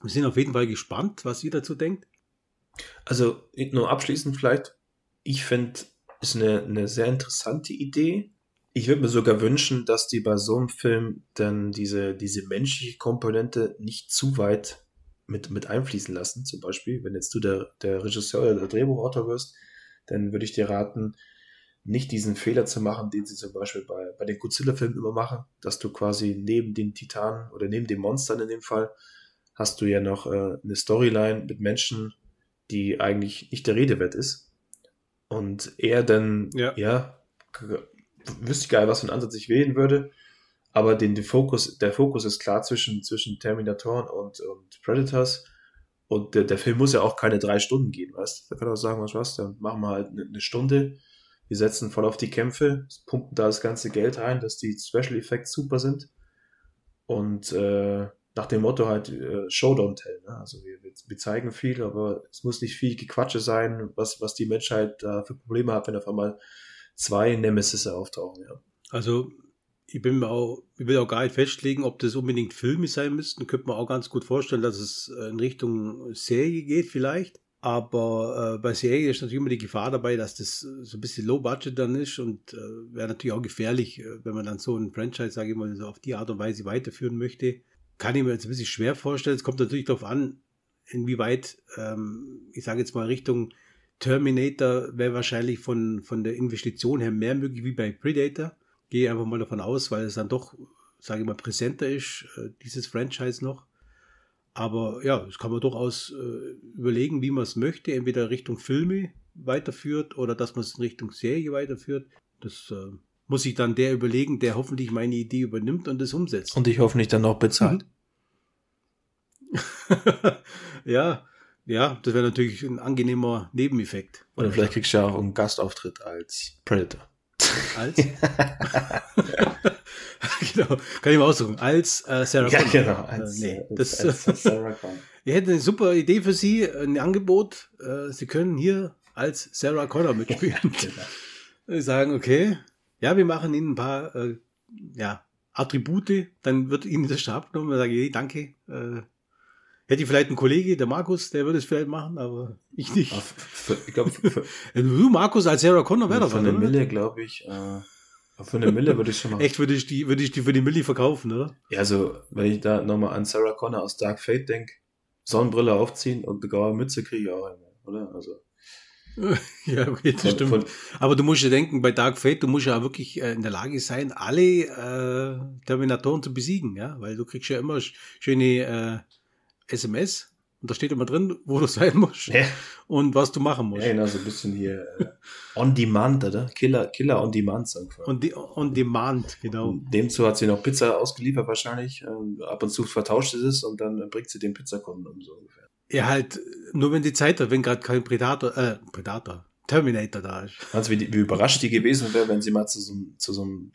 Wir sind auf jeden Fall gespannt, was ihr dazu denkt. Also nur abschließend vielleicht, ich finde, ist eine, eine sehr interessante Idee ich würde mir sogar wünschen, dass die bei so einem Film dann diese, diese menschliche Komponente nicht zu weit mit, mit einfließen lassen. Zum Beispiel, wenn jetzt du der, der Regisseur oder der Drehbuchautor wirst, dann würde ich dir raten, nicht diesen Fehler zu machen, den sie zum Beispiel bei, bei den Godzilla-Filmen immer machen, dass du quasi neben den Titanen oder neben den Monstern in dem Fall hast du ja noch äh, eine Storyline mit Menschen, die eigentlich nicht der Rede wert ist. Und er dann, ja, ja wüsste ich gar nicht, was für einen Ansatz ich wählen würde. Aber den, den Fokus, der Fokus ist klar zwischen, zwischen Terminatoren und, und Predators. Und der, der Film muss ja auch keine drei Stunden gehen, weißt du? Da kann auch sagen, was was, dann machen wir halt eine, Stunde. Wir setzen voll auf die Kämpfe, pumpen da das ganze Geld rein, dass die Special Effects super sind. Und äh, nach dem Motto halt äh, Show don't tell. Ne? Also wir, wir zeigen viel, aber es muss nicht viel Gequatsche sein, was, was die Menschheit da für Probleme hat, wenn auf einmal zwei Nemesis auftauchen. Ja. Also ich bin mir auch, ich will auch gar nicht festlegen, ob das unbedingt Filme sein müssten. Könnte man auch ganz gut vorstellen, dass es in Richtung Serie geht vielleicht. Aber äh, bei Serie ist natürlich immer die Gefahr dabei, dass das so ein bisschen Low Budget dann ist und äh, wäre natürlich auch gefährlich, äh, wenn man dann so ein Franchise, sage ich mal, so auf die Art und Weise weiterführen möchte. Kann ich mir jetzt ein bisschen schwer vorstellen. Es kommt natürlich darauf an, inwieweit, ähm, ich sage jetzt mal Richtung Terminator wäre wahrscheinlich von, von der Investition her mehr möglich wie bei Predator. Gehe einfach mal davon aus, weil es dann doch, sage ich mal, präsenter ist, äh, dieses Franchise noch. Aber ja, das kann man durchaus äh, überlegen, wie man es möchte. Entweder Richtung Filme weiterführt oder dass man es in Richtung Serie weiterführt. Das äh, muss sich dann der überlegen, der hoffentlich meine Idee übernimmt und das umsetzt. Und ich hoffentlich dann auch bezahlt. ja, ja, das wäre natürlich ein angenehmer Nebeneffekt. Oder vielleicht kriegst du ja auch einen Gastauftritt als Predator. Als? genau, kann ich mal aussuchen. Als äh, Sarah Connor. Ja, genau. Als, äh, nee, das, als, als Sarah Connor. Wir hätten eine super Idee für Sie, ein Angebot. Äh, Sie können hier als Sarah Connor mitspielen. genau. sagen, okay, ja, wir machen Ihnen ein paar äh, ja, Attribute, dann wird Ihnen der Stab genommen und sage, hey, danke. Äh, hätte ich vielleicht einen Kollege, der Markus, der würde es vielleicht machen, aber ich nicht. Für, ich glaub, für, du, Markus, als Sarah Connor wäre das Von der Mille, glaube ich, äh, für eine Mille würde ich schon machen. Echt, würde ich die, würde ich die für die Milli verkaufen, oder? Ja, also, wenn ich da nochmal an Sarah Connor aus Dark Fate denke, Sonnenbrille aufziehen und eine graue Mütze kriege ich auch immer, oder? Also. ja, okay, das von, stimmt. Von, Aber du musst ja denken, bei Dark Fate, du musst ja wirklich äh, in der Lage sein, alle äh, Terminatoren zu besiegen, ja, weil du kriegst ja immer schöne äh, SMS und da steht immer drin, wo du sein musst ja. und was du machen musst. Ja, genau, so ein bisschen hier äh, on demand, oder? Killer, Killer on demand, sagen wir. On, de on demand, genau. Demzu hat sie noch Pizza ausgeliefert wahrscheinlich. Ähm, ab und zu vertauscht sie es und dann bringt sie den Pizzakunden um so ungefähr. Ja, halt, nur wenn die Zeit hat, wenn gerade kein Predator, äh, Predator, Terminator da ist. Also wie, wie überrascht die gewesen wäre, wenn sie mal zu so, zu so einem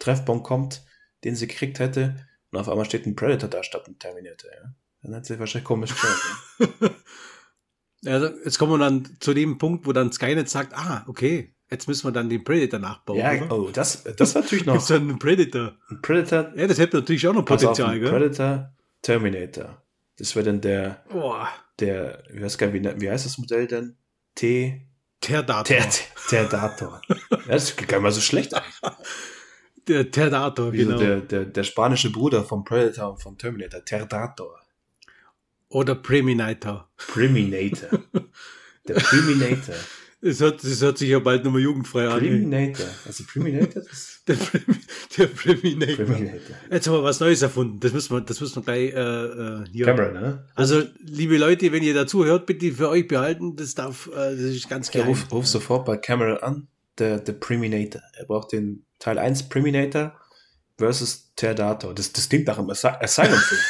Treffpunkt kommt, den sie gekriegt hätte und auf einmal steht ein Predator da statt ein Terminator, ja. Dann hat sie wahrscheinlich komisch geschaut. also jetzt kommen wir dann zu dem Punkt, wo dann Skynet sagt, ah, okay, jetzt müssen wir dann den Predator nachbauen. Ja, oder? oh, das, das natürlich noch. Gibt's dann einen Predator. Ein Predator. Ja, das hätte natürlich auch noch Potenzial, gell? Predator, Terminator. Das wäre dann der, Boah. der, ich weiß gar nicht, wie, wie heißt das Modell denn? T. Terdator. Ter, Terdator. ja, das ist gar nicht mal so schlecht Der Terdator, genau. Der, der, der spanische Bruder vom Predator und vom Terminator. Terdator. Oder Preminator. Preminator. Der Preminator. Das hört, das hört sich ja bald nochmal jugendfrei an. Preminator. Also Preminator? der, Prem, der Preminator. Preminator. Jetzt haben wir was Neues erfunden. Das müssen wir, das müssen wir gleich äh, äh hier. Camera, ne? Also, liebe Leute, wenn ihr dazu hört, bitte für euch behalten. Das darf, äh, das ist ganz klar. Ruf, ruf sofort bei Camera an. Der, der Preminator. Er braucht den Teil 1 Preminator versus Terdator. Das, das klingt nach einem Asylum-Film.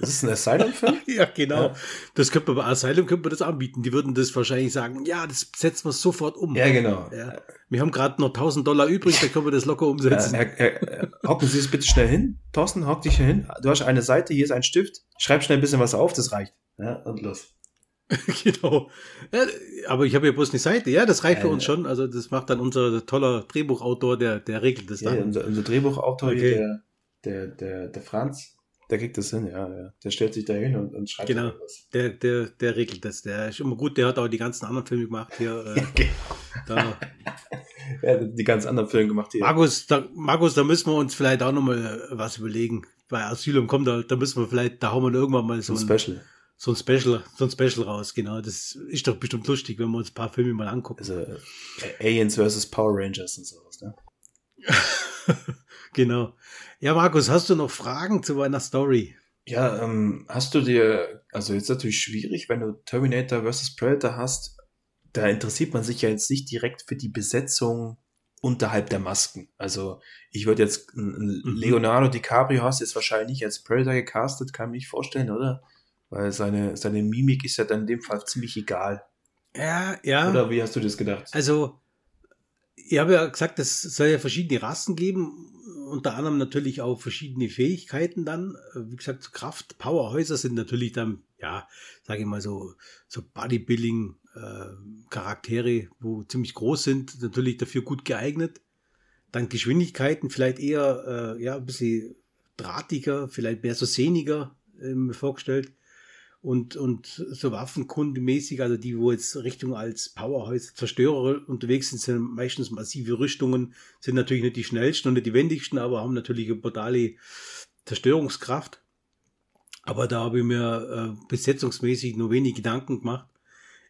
Das ist ein Asylum-Film? ja, genau. Ja. Das könnte man bei Asylum könnte man das anbieten. Die würden das wahrscheinlich sagen, ja, das setzen wir sofort um. Ja, genau. Ja. Wir haben gerade noch 1000 Dollar übrig, da können wir das locker umsetzen. Ja, Herr, Herr, hocken Sie es bitte schnell hin. Thorsten, hock dich hier hin. Du hast eine Seite, hier ist ein Stift. Schreib schnell ein bisschen was auf, das reicht. Ja, und los. genau. Ja, aber ich habe ja bloß eine Seite. Ja, das reicht ja, für uns schon. Also das macht dann unser toller Drehbuchautor, der, der regelt das dann. Ja, unser, unser Drehbuchautor, okay. der, der, der, der Franz, der kriegt das hin, ja, ja. Der stellt sich da hin und, und schreibt genau. was. Der, der, der regelt das. Der ist immer gut, der hat auch die ganzen anderen Filme gemacht hier. Äh, okay. da. ja, die ganz anderen Filme gemacht hier. Markus, da, Markus, da müssen wir uns vielleicht auch nochmal äh, was überlegen. Bei Asylum kommt da, da müssen wir vielleicht, da haben wir irgendwann mal so ein, ein Special. So ein Special, so ein Special raus, genau. Das ist doch bestimmt lustig, wenn wir uns ein paar Filme mal angucken. Also äh, Aliens vs. Power Rangers und sowas, ne? genau. Ja, Markus, hast du noch Fragen zu meiner Story? Ja, ähm, hast du dir, also jetzt natürlich schwierig, wenn du Terminator vs. Predator hast, da interessiert man sich ja jetzt nicht direkt für die Besetzung unterhalb der Masken. Also ich würde jetzt mhm. Leonardo DiCaprio hast jetzt wahrscheinlich nicht als Predator gecastet, kann ich mir nicht vorstellen, oder? Weil seine, seine Mimik ist ja dann in dem Fall ziemlich egal. Ja, ja. Oder wie hast du das gedacht? Also, ich habe ja gesagt, es soll ja verschiedene Rassen geben, unter anderem natürlich auch verschiedene Fähigkeiten dann. Wie gesagt, Kraft, Powerhäuser sind natürlich dann, ja, sage ich mal so, so Bodybuilding, äh, Charaktere, wo ziemlich groß sind, natürlich dafür gut geeignet. Dann Geschwindigkeiten vielleicht eher äh, ja, ein bisschen drahtiger, vielleicht mehr so sehniger äh, vorgestellt. Und, und so waffenkundemäßig, also die, wo jetzt Richtung als Powerhouse Zerstörer unterwegs sind, sind meistens massive Rüstungen, sind natürlich nicht die schnellsten und nicht die wendigsten, aber haben natürlich eine brutale Zerstörungskraft. Aber da habe ich mir äh, besetzungsmäßig nur wenig Gedanken gemacht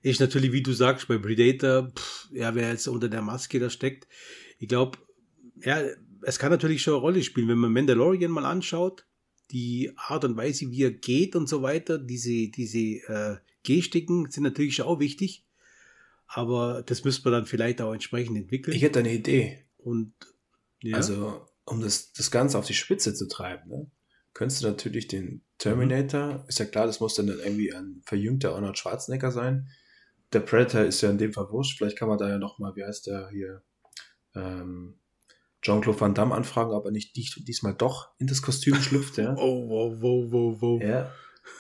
ist natürlich, wie du sagst, bei Predator, pff, ja, wer jetzt unter der Maske da steckt. Ich glaube, ja, es kann natürlich schon eine Rolle spielen, wenn man Mandalorian mal anschaut, die Art und Weise, wie er geht und so weiter, diese, diese äh, Gestiken sind natürlich auch wichtig. Aber das müsste man dann vielleicht auch entsprechend entwickeln. Ich hätte eine Idee. Und ja. also, um das, das Ganze auf die Spitze zu treiben, ne? könntest du natürlich den Terminator, mhm. ist ja klar, das muss dann irgendwie ein verjüngter Arnold Schwarzenegger sein, der Predator ist ja in dem Fall wurscht. Vielleicht kann man da ja nochmal, wie heißt der hier, ähm, Jean-Claude Van Damme anfragen, aber nicht diesmal doch in das Kostüm schlüpft. Ja. Oh, wow, wow, wow, wow. Ja.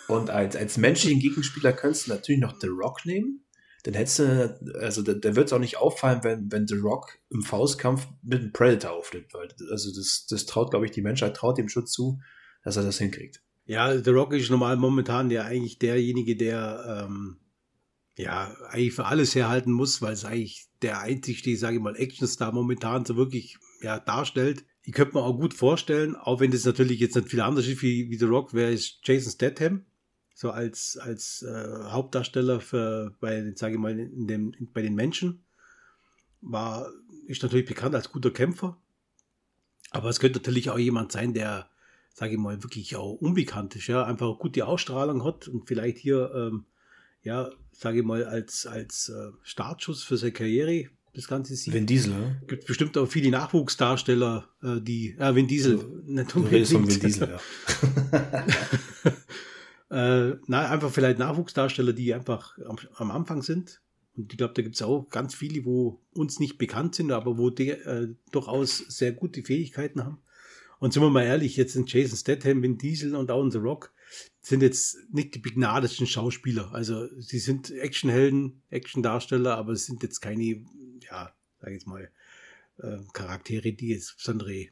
Und als, als menschlichen Gegenspieler könntest du natürlich noch The Rock nehmen. Dann hättest du, also da, da wird es auch nicht auffallen, wenn, wenn The Rock im Faustkampf mit einem Predator aufnimmt. Weil, also das, das traut, glaube ich, die Menschheit traut dem schon zu, dass er das hinkriegt. Ja, The Rock ist normal momentan ja eigentlich derjenige, der ähm, ja, eigentlich für alles herhalten muss, weil es eigentlich der einzigste, sage ich mal, Actionstar momentan so wirklich ja, darstellt. Ich könnte mir auch gut vorstellen, auch wenn das natürlich jetzt nicht viel anders ist wie, wie The Rock, wer ist Jason Statham, so als, als äh, Hauptdarsteller für, bei, sage ich mal, in dem, in, bei den Menschen. War, ist natürlich bekannt als guter Kämpfer. Aber es könnte natürlich auch jemand sein, der, sage ich mal, wirklich auch unbekannt ist, ja, einfach gute Ausstrahlung hat und vielleicht hier ähm, ja, sage ich mal, als, als äh, Startschuss für seine Karriere das Ganze sieht. Vin Diesel, ne? Gibt bestimmt auch viele Nachwuchsdarsteller, äh, die, äh, Vin Diesel, du, nicht unbedingt. Vin Diesel, ja. äh, na, einfach vielleicht Nachwuchsdarsteller, die einfach am, am Anfang sind. Und ich glaube, da gibt es auch ganz viele, wo uns nicht bekannt sind, aber wo die äh, durchaus sehr gute Fähigkeiten haben. Und sind wir mal ehrlich, jetzt sind Jason Statham, Vin Diesel und auch The Rock sind jetzt nicht die begnadetsten Schauspieler. Also sie sind Actionhelden, Actiondarsteller, aber es sind jetzt keine, ja, sag ich jetzt mal, äh, Charaktere, die jetzt besondere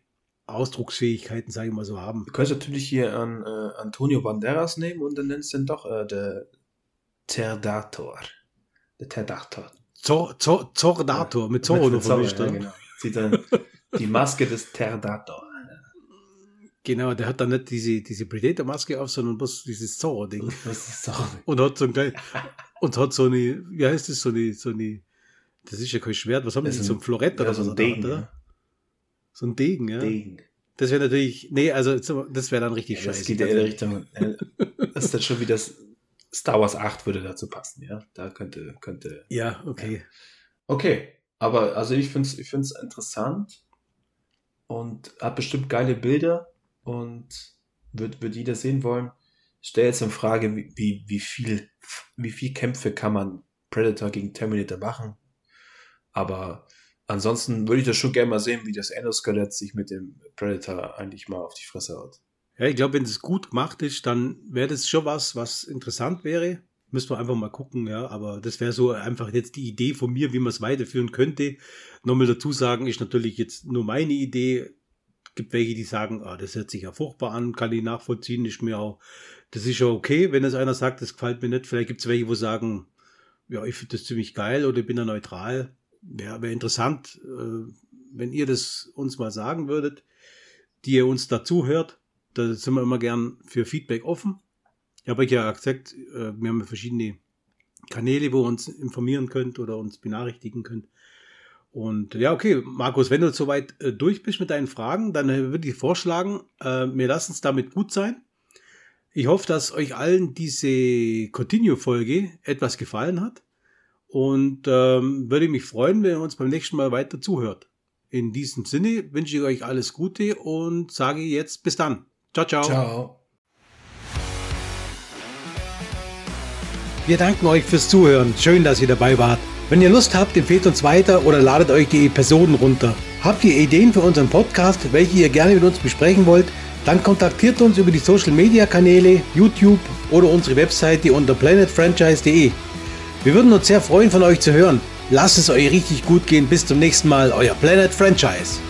Ausdrucksfähigkeiten, sage ich mal so, haben. Du könntest natürlich hier an äh, Antonio Banderas nehmen und dann nennst du ihn doch äh, der Terdator. Der Terdator. Zor, Zor, Zordator, ja. mit Zorro noch vermischt. Ja, genau. Sieht dann die Maske des Terdator. Genau, der hat dann nicht diese, diese Predator-Maske auf, sondern bloß dieses Zorro-Ding. Und hat so ein und hat so eine, wie heißt das, so eine, so eine, das ist ja kein Schwert, was haben die, so ein Florett oder so ein Degen, hat, oder? So ein Degen, ja. Degen. Das wäre natürlich, nee, also das wäre dann richtig ja, scheiße. Das geht ja in Richtung, äh, das ist dann schon wieder Star Wars 8 würde dazu passen, ja. Da könnte, könnte. Ja, okay. Ja. Okay. Aber also ich finde es ich find's interessant und hat bestimmt geile Bilder und wird, wird jeder sehen wollen. Ich stelle jetzt in Frage, wie, wie, wie, viel, wie viel Kämpfe kann man Predator gegen Terminator machen. Aber ansonsten würde ich das schon gerne mal sehen, wie das Endoskelett sich mit dem Predator eigentlich mal auf die Fresse haut. Ja, ich glaube, wenn es gut gemacht ist, dann wäre das schon was, was interessant wäre. Müssen wir einfach mal gucken, ja. Aber das wäre so einfach jetzt die Idee von mir, wie man es weiterführen könnte. Nochmal dazu sagen, ist natürlich jetzt nur meine Idee gibt welche, die sagen, ah, das hört sich ja furchtbar an, kann ich nachvollziehen, ist mir auch, das ist ja okay, wenn das einer sagt, das gefällt mir nicht. Vielleicht gibt es welche, wo sagen, ja, ich finde das ziemlich geil oder ich bin da neutral. Wäre wär interessant, äh, wenn ihr das uns mal sagen würdet, die ihr uns dazu hört. Da sind wir immer gern für Feedback offen. Ich habe euch ja gesagt, äh, wir haben verschiedene Kanäle, wo ihr uns informieren könnt oder uns benachrichtigen könnt. Und ja, okay, Markus, wenn du soweit äh, durch bist mit deinen Fragen, dann würde ich vorschlagen, wir lassen es damit gut sein. Ich hoffe, dass euch allen diese Continue-Folge etwas gefallen hat und ähm, würde mich freuen, wenn ihr uns beim nächsten Mal weiter zuhört. In diesem Sinne wünsche ich euch alles Gute und sage jetzt bis dann. Ciao, ciao. Ciao. Wir danken euch fürs Zuhören. Schön, dass ihr dabei wart. Wenn ihr Lust habt, empfehlt uns weiter oder ladet euch die Episoden runter. Habt ihr Ideen für unseren Podcast, welche ihr gerne mit uns besprechen wollt? Dann kontaktiert uns über die Social Media Kanäle, YouTube oder unsere Webseite unter planetfranchise.de. Wir würden uns sehr freuen, von euch zu hören. Lasst es euch richtig gut gehen. Bis zum nächsten Mal, euer Planet Franchise.